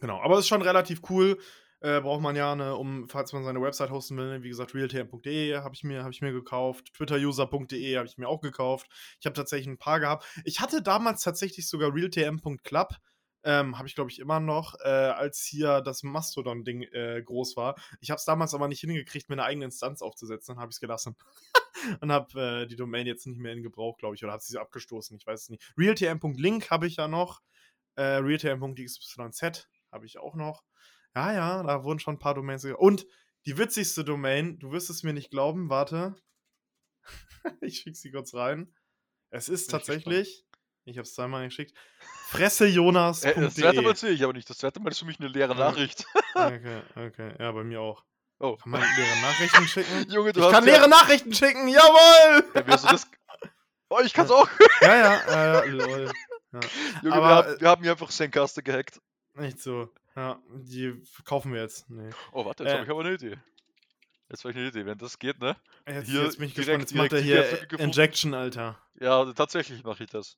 genau, aber es ist schon relativ cool. Äh, braucht man ja, ne, um, falls man seine Website hosten will, ne, wie gesagt, realtm.de habe ich, mir, hab ich mir gekauft, twitteruser.de habe ich mir auch gekauft. Ich habe tatsächlich ein paar gehabt. Ich hatte damals tatsächlich sogar realtm.club, ähm, habe ich glaube ich immer noch, äh, als hier das Mastodon-Ding äh, groß war. Ich habe es damals aber nicht hingekriegt, mir eine eigene Instanz aufzusetzen, dann habe ich es gelassen. und habe äh, die Domain jetzt nicht mehr in Gebrauch, glaube ich, oder hat sie abgestoßen, ich weiß es nicht. realtm.link habe ich ja noch, äh, realtm.xyz habe ich auch noch. Ja, ja, da wurden schon ein paar Domains. Und die witzigste Domain, du wirst es mir nicht glauben, warte. ich schicke sie kurz rein. Es ist Bin tatsächlich, ich, ich habe es zweimal geschickt, fressejonas.de. Äh, das zweite Mal sehe ich aber nicht. Das zweite Mal ist für mich eine leere Nachricht. okay, okay. Ja, bei mir auch. Oh. Kann man leere Nachrichten schicken? Junge, du ich hast kann ja leere Nachrichten schicken, jawohl! Ja, das? Oh, ich kann's auch. ja, ja, äh, lol. Ja. Junge, Aber, wir, haben, wir haben hier einfach Zencaster gehackt. Nicht so. Ja, die kaufen wir jetzt. Nee. Oh, warte, jetzt Äh. habe ich aber eine Idee. Jetzt habe ich eine Idee, wenn das geht, ne? Jetzt, Hier jetzt bin ich direkt- gespannt. Jetzt macht er hier. Injection, Alter. Ja, tatsächlich mache ich das.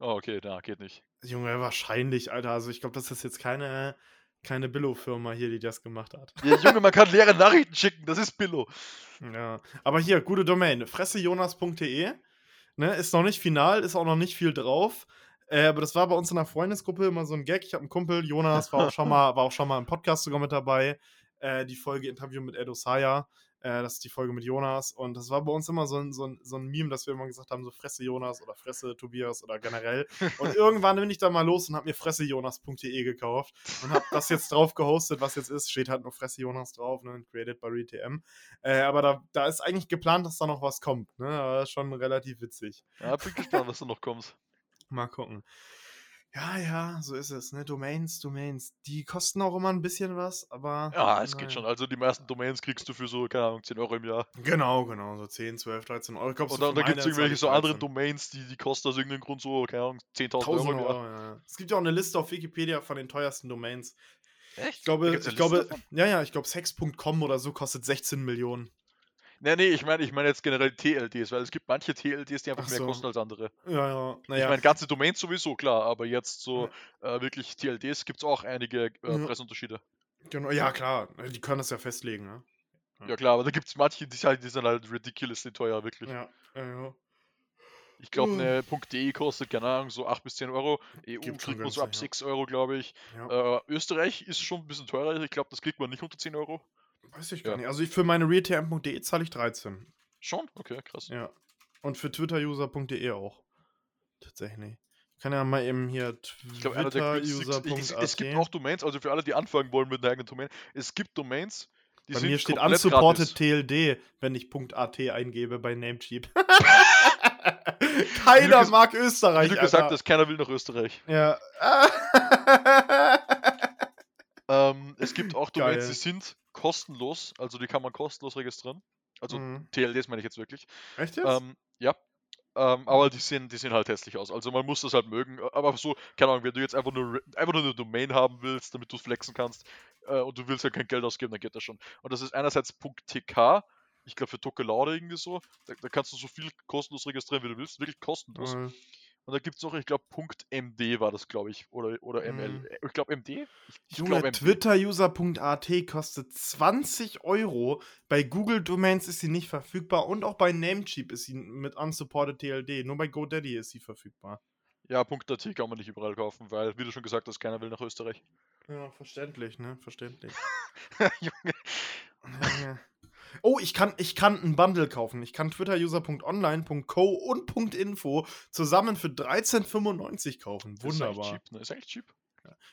Oh, okay, na, geht nicht. Junge, wahrscheinlich, Alter. Also ich glaube, das ist jetzt keine, keine Billo-Firma hier, die das gemacht hat. Ja, Junge, man kann leere Nachrichten schicken, das ist Billo. Ja. Aber hier, gute Domain. fressejonas.de. Ne, ist noch nicht final, ist auch noch nicht viel drauf. Äh, aber das war bei uns in der Freundesgruppe immer so ein Gag. Ich habe einen Kumpel, Jonas, war auch schon mal, war auch schon mal im Podcast sogar mit dabei. Äh, die Folge Interview mit Edo Saya. Äh, das ist die Folge mit Jonas. Und das war bei uns immer so ein, so, ein, so ein Meme, dass wir immer gesagt haben: so Fresse Jonas oder Fresse Tobias oder generell. Und irgendwann bin ich da mal los und habe mir fressejonas.de gekauft und habe das jetzt drauf gehostet, was jetzt ist. Steht halt noch Fresse Jonas drauf, ne? Created by ReTM. Äh, aber da, da ist eigentlich geplant, dass da noch was kommt. Ne? Aber das ist schon relativ witzig. Ja, bin gespannt, was da noch kommt. Mal gucken. Ja, ja, so ist es. Ne? Domains, Domains. Die kosten auch immer ein bisschen was, aber. Ja, es naja. geht schon. Also die meisten Domains kriegst du für so, keine Ahnung, 10 Euro im Jahr. Genau, genau. So 10, 12, 13 Euro. So Und dann, dann gibt es irgendwelche so andere 13. Domains, die, die kosten aus irgendeinem Grund so, keine Ahnung, 10.000 Euro 1000 im Jahr. Euro, ja. Es gibt ja auch eine Liste auf Wikipedia von den teuersten Domains. Echt? Ich glaube, ich glaube, davon? ja, ja, ich glaube, sex.com oder so kostet 16 Millionen. Nee, nee, ich meine ich meine jetzt generell TLDs, weil es gibt manche TLDs, die einfach Ach mehr so. kosten als andere. Ja, ja. Ich Naja, meine, ganze Domains sowieso, klar, aber jetzt so äh, wirklich TLDs gibt es auch einige äh, Ja. Preisunterschiede. genau, ja, klar. Die können das ja festlegen, ne? Ja. Ja klar, aber da gibt es manche, die, sind- die sind halt ridiculously teuer, wirklich. Ja, ja, ja. Ich glaube, eine .de kostet, keine Ahnung, so 8 bis 10 Euro. EU kriegt man so ab günstig, 6 Euro, glaube ich. ja. Äh, Österreich ist schon ein bisschen teurer. Ich glaube, das kriegt man nicht unter 10 Euro. Weiß ich ja. gar nicht. Also ich, für meine realtm.de zahle ich 13. Schon? Okay, krass. Ja. Und für twitteruser.de auch. Tatsächlich. Ich kann ja mal eben hier ich- Es, es gibt auch Domains, also für alle, die anfangen wollen mit einer eigenen Domain, es gibt Domains, die Bei mir steht unsupported. TLD, wenn ich .at eingebe bei Namecheap. Keiner mag Wie Österreich, du gesagt hast, keiner will nach Österreich. Ja. Ähm, es gibt auch Domains, Geil. die sind kostenlos, also die kann man kostenlos registrieren. Also Mhm. TLDs meine ich jetzt wirklich. Echt jetzt? Ähm, ja. Ähm, aber die sehen, die sehen halt hässlich aus. Also man muss das halt mögen. Aber so, keine Ahnung, wenn du jetzt einfach nur, einfach nur eine Domain haben willst, damit du es flexen kannst äh, und du willst ja kein Geld ausgeben, dann geht das schon. Und das ist einerseits .tk, ich glaube für Tokelaude irgendwie so. Da, da kannst du so viel kostenlos registrieren, wie du willst. Wirklich kostenlos. Äh, Und da gibt es noch, ich glaube, .md war das, glaube ich. Oder, oder ML. Mhm. Äh, Ich glaube MD? Ich, ich Junge, twitteruser.at kostet 20 Euro. Bei Google Domains ist sie nicht verfügbar und auch bei Namecheap ist sie mit unsupported TLD. Nur bei GoDaddy ist sie verfügbar. Ja, .at kann man nicht überall kaufen, weil, wie du schon gesagt hast, keiner will nach Österreich. Ja, verständlich, ne? Verständlich. Junge. Ja. Oh, ich kann, ich kann ein Bundle kaufen. Ich kann twitteruser.online.co und .info zusammen für 13,95 kaufen. Das ist Wunderbar. cheap, ne? Ist eigentlich cheap.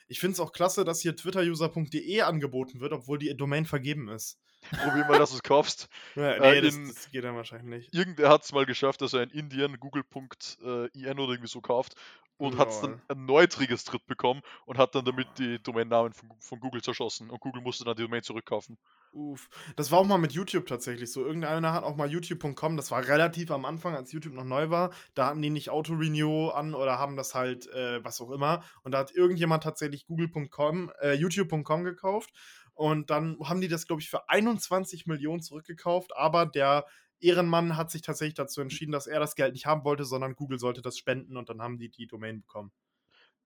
Ich finde es auch klasse, dass hier twitteruser.de angeboten wird, obwohl die Domain vergeben ist. Probier mal, dass du es kaufst. Ja, Äh, nee, das, in- das geht dann wahrscheinlich nicht. Irgendwer hat es mal geschafft, dass er in Indien google.in oder irgendwie so kauft und hat es dann erneut registriert bekommen und hat dann damit die Domainnamen von, von Google zerschossen und Google musste dann die Domain zurückkaufen. Uff. Das war auch mal mit YouTube tatsächlich so. Irgendeiner hat auch mal YouTube.com, das war relativ am Anfang, als YouTube noch neu war. Da hatten die nicht Auto-Renew an oder haben das halt, äh, was auch immer. Und da hat irgendjemand tatsächlich Google.com, äh, YouTube.com gekauft. Und dann haben die das, glaube ich, für 21 Millionen zurückgekauft. Aber der Ehrenmann hat sich tatsächlich dazu entschieden, dass er das Geld nicht haben wollte, sondern Google sollte das spenden und dann haben die die Domain bekommen.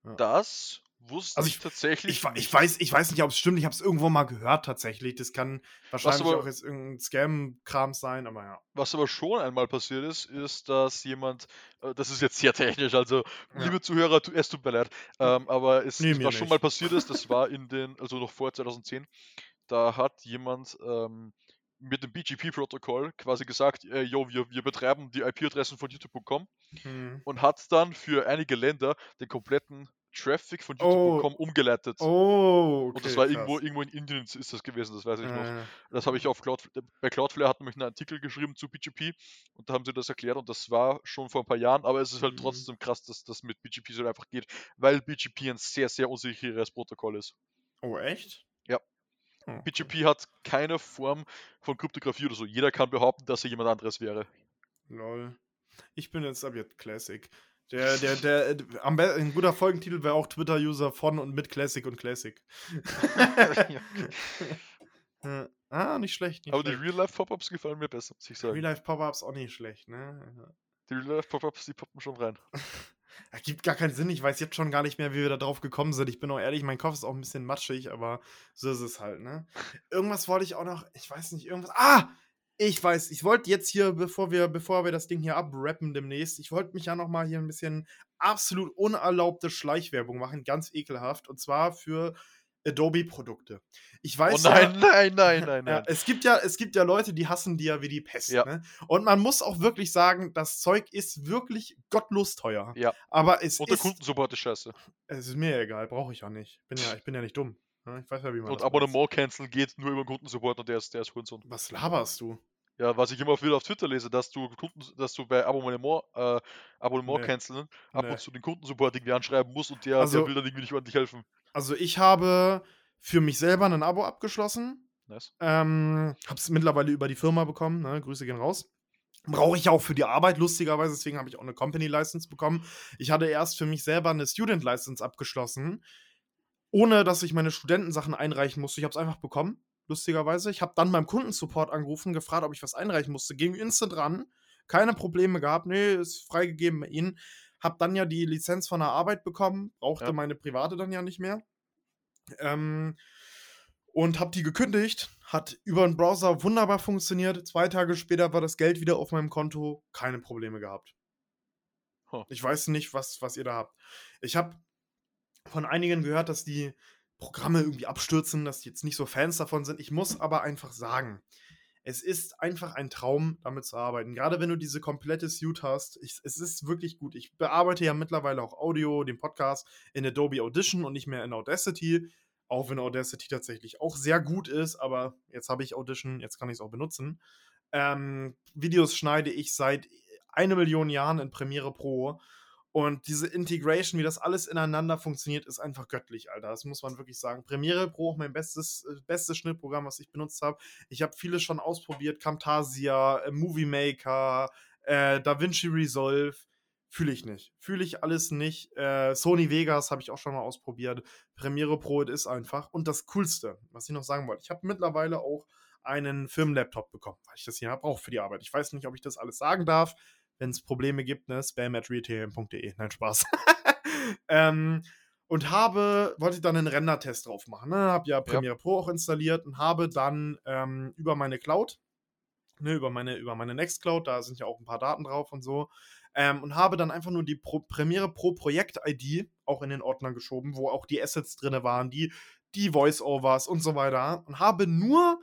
Das wusste Also ich, tatsächlich. Ich, ich, weiß, ich weiß nicht, ob es stimmt. Ich habe es irgendwo mal gehört tatsächlich. Das kann wahrscheinlich aber- auch jetzt irgendein Scam-Kram sein, aber ja. Was aber schon einmal passiert ist, ist, dass jemand, äh, das ist jetzt sehr technisch, also Ja. liebe Zuhörer, es tut mir leid, ähm, aber es, Nee, was schon mal passiert ist, das war in den, also noch vor 2010, da hat jemand ähm, mit dem BGP-Protokoll quasi gesagt, äh, yo, wir, wir betreiben die IP-Adressen von YouTube.com Hm. und hat dann für einige Länder den kompletten Traffic von Oh. YouTube.com umgeleitet. Oh, okay. und das war krass. irgendwo, irgendwo in Indien ist das gewesen, das weiß ich noch. Äh, Das habe ich auf Cloud, bei Cloudflare hat nämlich einen Artikel geschrieben zu BGP und da haben sie das erklärt und das war schon vor ein paar Jahren, aber es ist halt Mhm. trotzdem krass, dass das mit BGP so einfach geht, weil BGP ein sehr, sehr unsicheres Protokoll ist. oh, echt? Ja. Oh, okay. BGP hat keine Form von Kryptographie oder so. Jeder kann behaupten, dass er jemand anderes wäre. Lol. Ich bin jetzt ab jetzt Classic. Der, der, der, äh, am ein guter Folgentitel wäre auch Twitter-User von und mit Classic und Classic. Ja. ah, nicht schlecht. Nicht aber die schlecht. Real-Life-Pop-Ups gefallen mir besser, muss ich sagen. Real-Life-Pop-Ups auch nicht schlecht, ne? Die Real-Life-Pop-Ups, die poppen schon rein. Ergibt gar keinen Sinn. Ich weiß jetzt schon gar nicht mehr, wie wir da drauf gekommen sind. Ich bin auch ehrlich, mein Kopf ist auch ein bisschen matschig, aber so ist es halt, ne? Irgendwas wollte ich auch noch, ich weiß nicht, irgendwas. Ah! Ich weiß, ich wollte jetzt hier, bevor wir, bevor wir das Ding hier abrappen demnächst, ich wollte mich ja noch mal hier ein bisschen absolut unerlaubte Schleichwerbung machen, ganz ekelhaft, und zwar für Adobe-Produkte. Ich weiß oh ja, nein, nein, nein, nein, ja, nein. es gibt ja, es gibt ja Leute, die hassen die ja wie die Pest. Ja. Ne? Und man muss auch wirklich sagen, das Zeug ist wirklich gottlos teuer. Ja. Aber es Und der ist, Kundensupport ist scheiße. es ist mir egal, brauche ich auch nicht. Bin ja, ich bin ja nicht dumm. Ich weiß ja, wie man Und Abonnement canceln geht nur über den Kundensupport und der ist, der ist Hurensohn. Was laberst du? Ja, was ich immer wieder auf Twitter lese, dass du Kunden, dass du bei Abonnement, äh, Abonnement Nee. canceln ab Nee. und zu den Kundensupport irgendwie anschreiben musst und der, Also- der will dann irgendwie nicht ordentlich helfen. Also ich habe für mich selber ein Abo abgeschlossen. Nice. Ähm, hab's mittlerweile über die Firma bekommen. Ne? Grüße gehen raus. Brauche ich auch für die Arbeit, lustigerweise. Deswegen habe ich auch eine Company License bekommen. Ich hatte erst für mich selber eine Student License abgeschlossen, ohne dass ich meine Studentensachen einreichen musste. Ich habe es einfach bekommen, lustigerweise. Ich habe dann beim Kundensupport angerufen, gefragt, ob ich was einreichen musste. Ging instant ran. Keine Probleme gehabt. Nee, ist freigegeben bei Ihnen. Hab dann ja die Lizenz von der Arbeit bekommen. Brauchte Ja. meine private dann ja nicht mehr. Ähm, und habe die gekündigt. Hat über den Browser wunderbar funktioniert. Zwei Tage später war das Geld wieder auf meinem Konto. Keine Probleme gehabt. Ich weiß nicht, was, was ihr da habt. Ich habe von einigen gehört, dass die Programme irgendwie abstürzen, dass die jetzt nicht so Fans davon sind. Ich muss aber einfach sagen, es ist einfach ein Traum, damit zu arbeiten. Gerade wenn du diese komplette Suite hast. Ich, es ist wirklich gut. Ich bearbeite ja mittlerweile auch Audio, den Podcast in Adobe Audition und nicht mehr in Audacity. Auch wenn Audacity tatsächlich auch sehr gut ist, aber jetzt habe ich Audition, jetzt kann ich es auch benutzen. Ähm, Videos schneide ich seit eine Million Jahren in Premiere Pro. Und diese Integration, wie das alles ineinander funktioniert, ist einfach göttlich, Alter. Das muss man wirklich sagen. Premiere Pro, mein bestes, äh, bestes Schnittprogramm, was ich benutzt habe. Ich habe viele schon ausprobiert. Camtasia, äh, Movie Maker, äh, DaVinci Resolve. Fühle ich nicht. Fühle ich alles nicht. Äh, Sony Vegas habe ich auch schon mal ausprobiert. Premiere Pro das ist einfach. Und das Coolste, was ich noch sagen wollte, ich habe mittlerweile auch einen Firmenlaptop bekommen, weil ich das hier brauche für die Arbeit. Ich weiß nicht, ob ich das alles sagen darf. Wenn es Probleme gibt, ne, spam at retail.de. Nein, Spaß. ähm, und habe, wollte dann einen Render-Test drauf machen. Ne? Habe ja Premiere Pro auch installiert und habe dann ähm, über meine Cloud, ne, über meine, über meine Nextcloud, da sind ja auch ein paar Daten drauf und so, ähm, und habe dann einfach nur die Pro Premiere Pro Projekt-ID auch in den Ordner geschoben, wo auch die Assets drin waren, die, die Voice-Overs und so weiter. Und habe nur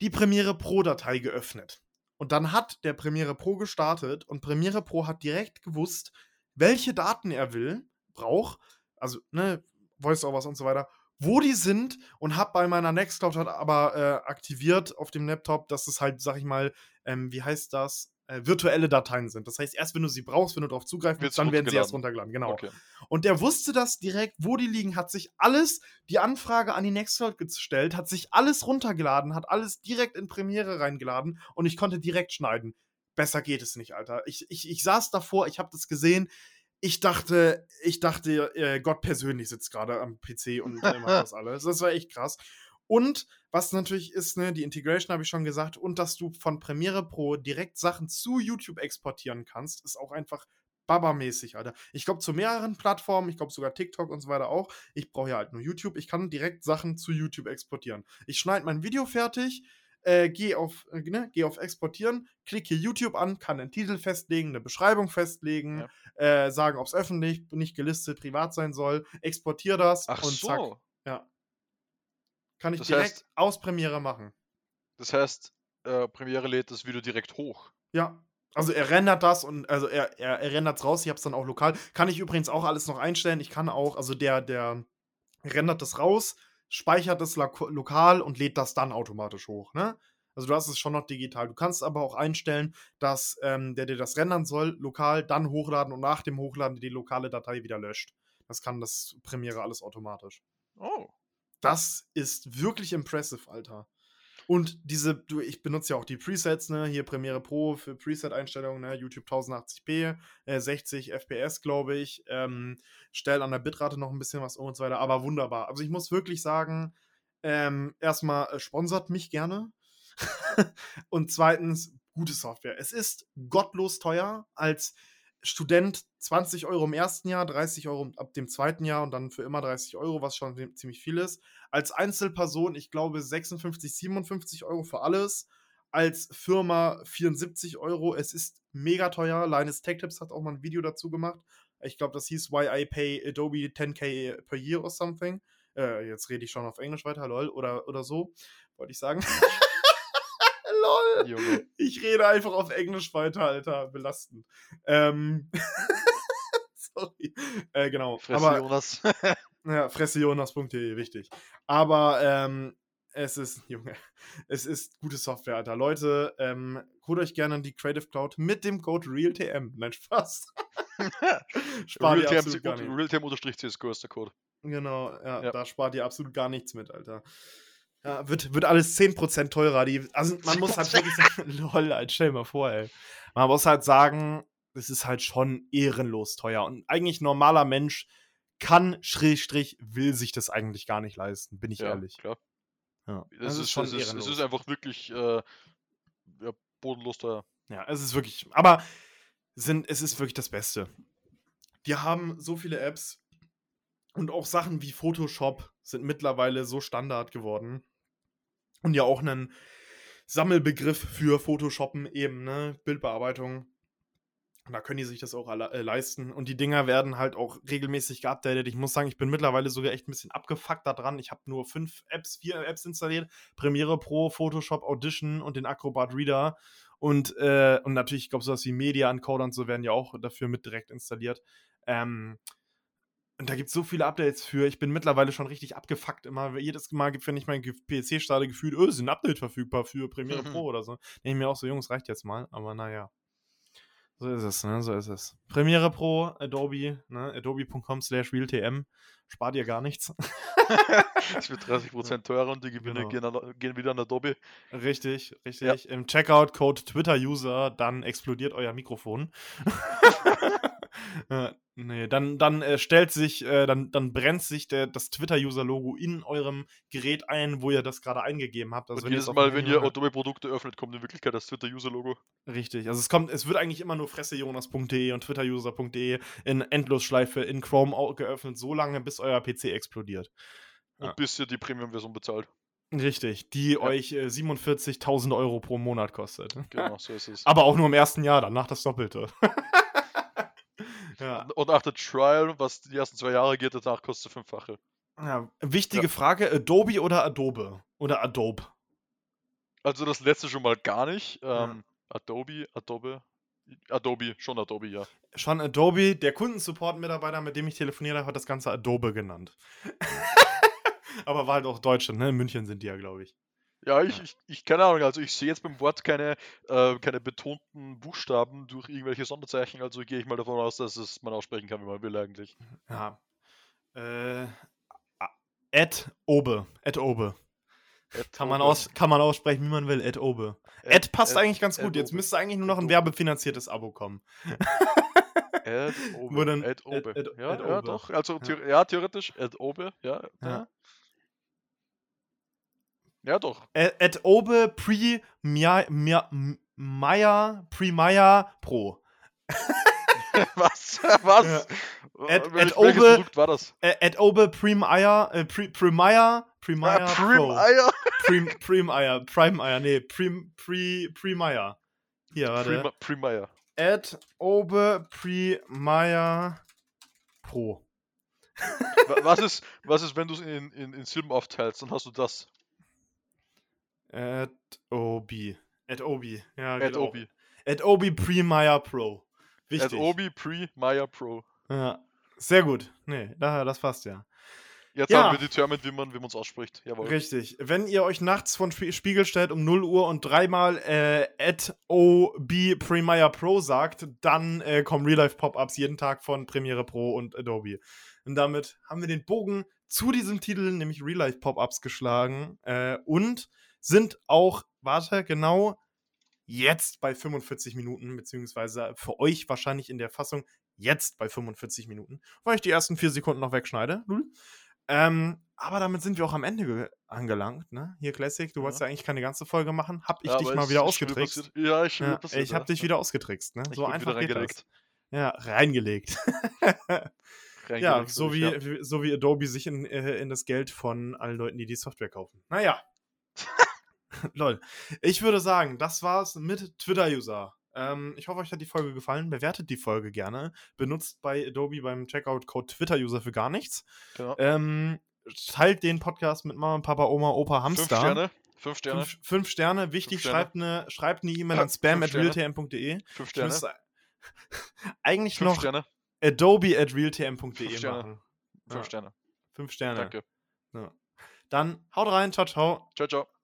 die Premiere Pro-Datei geöffnet. Und dann hat der Premiere Pro gestartet und Premiere Pro hat direkt gewusst, welche Daten er will, braucht, also ne, Voice-Overs und so weiter, wo die sind und habe bei meiner Nextcloud halt aber äh, aktiviert auf dem Laptop, dass es halt, sag ich mal, ähm, wie heißt das, äh, virtuelle Dateien sind. Das heißt, erst wenn du sie brauchst, wenn du darauf zugreifen willst, dann werden sie erst runtergeladen. runtergeladen. Genau. Okay. Und der wusste das direkt, wo die liegen, hat sich alles, die Anfrage an die Nextcloud gestellt, hat sich alles runtergeladen, hat alles direkt in Premiere reingeladen und ich konnte direkt schneiden. Besser geht es nicht, Alter. Ich, ich, ich saß davor, ich habe das gesehen. Ich dachte, ich dachte, äh, Gott persönlich sitzt gerade am PC und äh, macht das alles. Das war echt krass. Und was natürlich ist, ne, die Integration habe ich schon gesagt, und dass du von Premiere Pro direkt Sachen zu YouTube exportieren kannst, ist auch einfach Baba-mäßig, Alter. Ich glaube zu mehreren Plattformen, ich glaube sogar TikTok und so weiter auch. Ich brauche ja halt nur YouTube. Ich kann direkt Sachen zu YouTube exportieren. Ich schneide mein Video fertig, äh, gehe auf, äh, ne, geh auf Exportieren, klicke YouTube an, kann den Titel festlegen, eine Beschreibung festlegen, ja. äh, sagen, ob es öffentlich, nicht gelistet, privat sein soll, exportiere das Ach und so. zack. Kann ich Das direkt heißt- aus Premiere machen. Das heißt, äh, Premiere lädt das Video direkt hoch. Ja. Also er rendert das und also er, er, er rendert es raus, ich habe es dann auch lokal. Kann ich übrigens auch alles noch einstellen. Ich kann auch, also der, der rendert das raus, speichert es lo lokal und lädt das dann automatisch hoch, ne? Also du hast es schon noch digital. Du kannst aber auch einstellen, dass ähm, der dir das rendern soll, lokal, dann hochladen und nach dem Hochladen die lokale Datei wieder löscht. Das kann das Premiere alles automatisch. Oh. Das ist wirklich impressive, Alter. Und diese, du, ich benutze ja auch die Presets, ne? Hier Premiere Pro für Preset-Einstellungen, ne? YouTube 1080p, äh, 60 FPS, glaube ich. Ähm, stell an der Bitrate noch ein bisschen was um und so weiter, aber wunderbar. Also ich muss wirklich sagen, ähm, erstmal äh, sponsert mich gerne. und zweitens, gute Software. Es ist gottlos teuer als Student 20 Euro im ersten Jahr, 30 Euro ab dem zweiten Jahr und dann für immer 30 Euro, was schon ziemlich viel ist. Als Einzelperson, ich glaube, 56, 57 Euro für alles. Als Firma 74 Euro. Es ist mega teuer. Linus Tech Tips hat auch mal ein Video dazu gemacht. Ich glaube, das hieß Why I Pay Adobe 10k per year or something. Äh, jetzt rede ich schon auf Englisch weiter, lol. Oder, oder so, wollte ich sagen. lol. Junge. Ich rede einfach auf Englisch weiter, Alter. Belastend. Ähm. Sorry. Äh, genau. Fresse Aber, Jonas. ja, fressejonas.de, wichtig. Aber ähm, es ist, Junge, es ist gute Software, Alter. Leute, ähm, holt euch gerne die Creative Cloud mit dem Code RealTM. Nein, Spaß. Realtime-CSGO ist der Code. Genau, ja, Ja. da spart ihr absolut gar nichts mit, Alter. Ja, wird, wird alles 10% teurer. Die, also man muss halt wirklich sagen, lol, Alter, stell dir mal vor, ey. Man muss halt sagen, es ist halt schon ehrenlos teuer. Und eigentlich ein normaler Mensch kann, Schrägstrich, will sich das eigentlich gar nicht leisten, bin ich Ja, ehrlich. klar. Ja. Es ist, es, ist, es ist einfach wirklich äh, ja, bodenlos teuer. Ja, es ist wirklich, aber sind, es ist wirklich das Beste. Die haben so viele Apps und auch Sachen wie Photoshop sind mittlerweile so Standard geworden. Und ja auch einen Sammelbegriff für Photoshoppen eben, ne? Bildbearbeitung. Und da können die sich das auch äh, leisten. Und die Dinger werden halt auch regelmäßig geupdatet. Ich muss sagen, ich bin mittlerweile sogar echt ein bisschen abgefuckt da dran. Ich habe nur fünf Apps, vier Apps installiert. Premiere Pro, Photoshop Audition und den Acrobat Reader. Und, äh, und natürlich, ich glaube, sowas wie Media Encoder und so werden ja auch dafür mit direkt installiert. Ähm, und da gibt es so viele Updates für. Ich bin mittlerweile schon richtig abgefuckt. Immer jedes Mal, wenn ich meinen PC starte, gefühlt, öh, ist ein Update verfügbar für Premiere Pro oder so. Denke ich mir auch so, Jungs, reicht jetzt mal. Aber naja. So ist es, ne? So ist es. Premiere Pro, Adobe, ne? Adobe.com slash realtm. Spart ihr gar nichts. Es wird 30% teurer und die Gewinne Genau. gehen, gehen wieder an Adobe. Richtig, richtig. Im Checkout-Code Twitter-User, dann explodiert euer Mikrofon. Äh, nee, dann, dann äh, stellt sich, äh, dann, dann brennt sich der, das Twitter-User-Logo in eurem Gerät ein, wo ihr das gerade eingegeben habt. Also und wenn jedes Mal, wenn ihr macht- Adobe-Produkte öffnet, kommt in Wirklichkeit das Twitter-User-Logo. Richtig, also es kommt, es wird eigentlich immer nur fressejonas.de und twitteruser.de in Endlosschleife in Chrome geöffnet, so lange, bis euer PC explodiert. Und Ja. bis ihr die Premium-Version bezahlt. Richtig, die euch äh, 47.000 Euro pro Monat kostet. Genau, so ist es. Aber auch nur im ersten Jahr, danach das Doppelte. ja. Und nach der Trial, was die ersten zwei Jahre geht, danach kostet es fünffache. ja. Wichtige Ja. Frage: Adobe oder Adobe? Oder Adobe? Also das letzte schon mal gar nicht. Ja. Ähm, Adobe, Adobe. Adobe, schon Adobe, ja. Schon Adobe, der Kundensupport-Mitarbeiter, mit dem ich telefoniert habe, hat das Ganze Adobe genannt. Aber war halt auch Deutschland, ne? In München sind die ja, glaube ich. Ja, ich, ich, ich keine Ahnung, also ich sehe jetzt beim Wort keine, äh, keine betonten Buchstaben durch irgendwelche Sonderzeichen, also gehe ich mal davon aus, dass es man aussprechen kann, wie man will eigentlich. Ja. Äh. Ed Obe. Ed Obe. Kann man, Adobe. aus, kann man aussprechen, wie man will. Ed Obe. Ad- Ed passt Ad- eigentlich ganz gut. Jetzt müsste eigentlich nur noch ein werbefinanziertes Abo kommen. Adobe. Wo dann Adobe. Ad- Ad- ja, ja, Adobe. doch. Also Ja. theoretisch Adobe, ja. Ja. Ja, ja doch. Ed Obe Pre Mia, Mia, Maya Premiere Pro. Was? Was? Ja. Äh, welches- Ad welches Obe- Produkt war das? Äh, Adobe Premiere, äh, Pre Premiere, Premiere Ah, Pro. Prime-Eier? Prim, Premiere, Premiere, nee, Prim, Pre, Premiere. Hier, warte. Prime- Prime-Eier. Adobe Premiere Pro. Wa- Was ist, was ist, wenn du es in, in, in Silben aufteilst, dann hast du das. Adobe. Adobe, ja, geht auch. Adobe. Adobe Premiere Pro. Wichtig. Adobe Pre-Maya Pro. Ja, sehr gut. Nee, da, das passt ja. Jetzt Ja. haben wir determined, wie man wie es ausspricht. Jawohl. Richtig. Wenn ihr euch nachts Spie- Spiegel stellt um 0 Uhr und dreimal äh, Adobe Premiere Pro sagt, dann äh, kommen Real-Life-Pop-Ups jeden Tag von Premiere Pro und Adobe. Und damit haben wir den Bogen zu diesem Titel, nämlich Real-Life-Pop-Ups, geschlagen äh, und sind auch, warte, genau jetzt bei 45 Minuten, beziehungsweise für euch wahrscheinlich in der Fassung jetzt bei 45 Minuten, weil ich die ersten vier Sekunden noch wegschneide. Lul. Ähm, aber damit sind wir auch am Ende ge- angelangt, ne? Hier Classic, du Ja. wolltest ja eigentlich keine ganze Folge machen, hab ich Ja, dich mal wieder ausgetrickst. Ja, schon Ja, passiert. ich hab dich wieder ausgetrickst, ne? Ich so einfach geht das. reingelegt. Ja, reingelegt. ja, Reingelegt, so wie, ich, ja. wie, so wie Adobe sich in, äh, in das Geld von allen Leuten, die die Software kaufen. Naja. Lol. Ich würde sagen, das war's mit Twitter-User. Ähm, ich hoffe, euch hat die Folge gefallen. Bewertet die Folge gerne. Benutzt bei Adobe beim Checkout-Code Twitter-User für gar nichts. Genau. Ähm, teilt den Podcast mit Mama, Papa, Oma, Opa, Fünf Hamster. Sterne. Fünf Sterne. Fünf, fünf Sterne. Wichtig, Fünf Sterne. schreibt eine schreibt eine E-Mail Ja, an spam fünf at realtm.de. Fünf Sterne. müsste eigentlich Fünf noch Sterne. adobe at realtm.de Fünf Sterne. machen. Fünf Ja. Sterne. Fünf Sterne. Danke. Dann haut rein. Ciao, ciao. Ciao, ciao.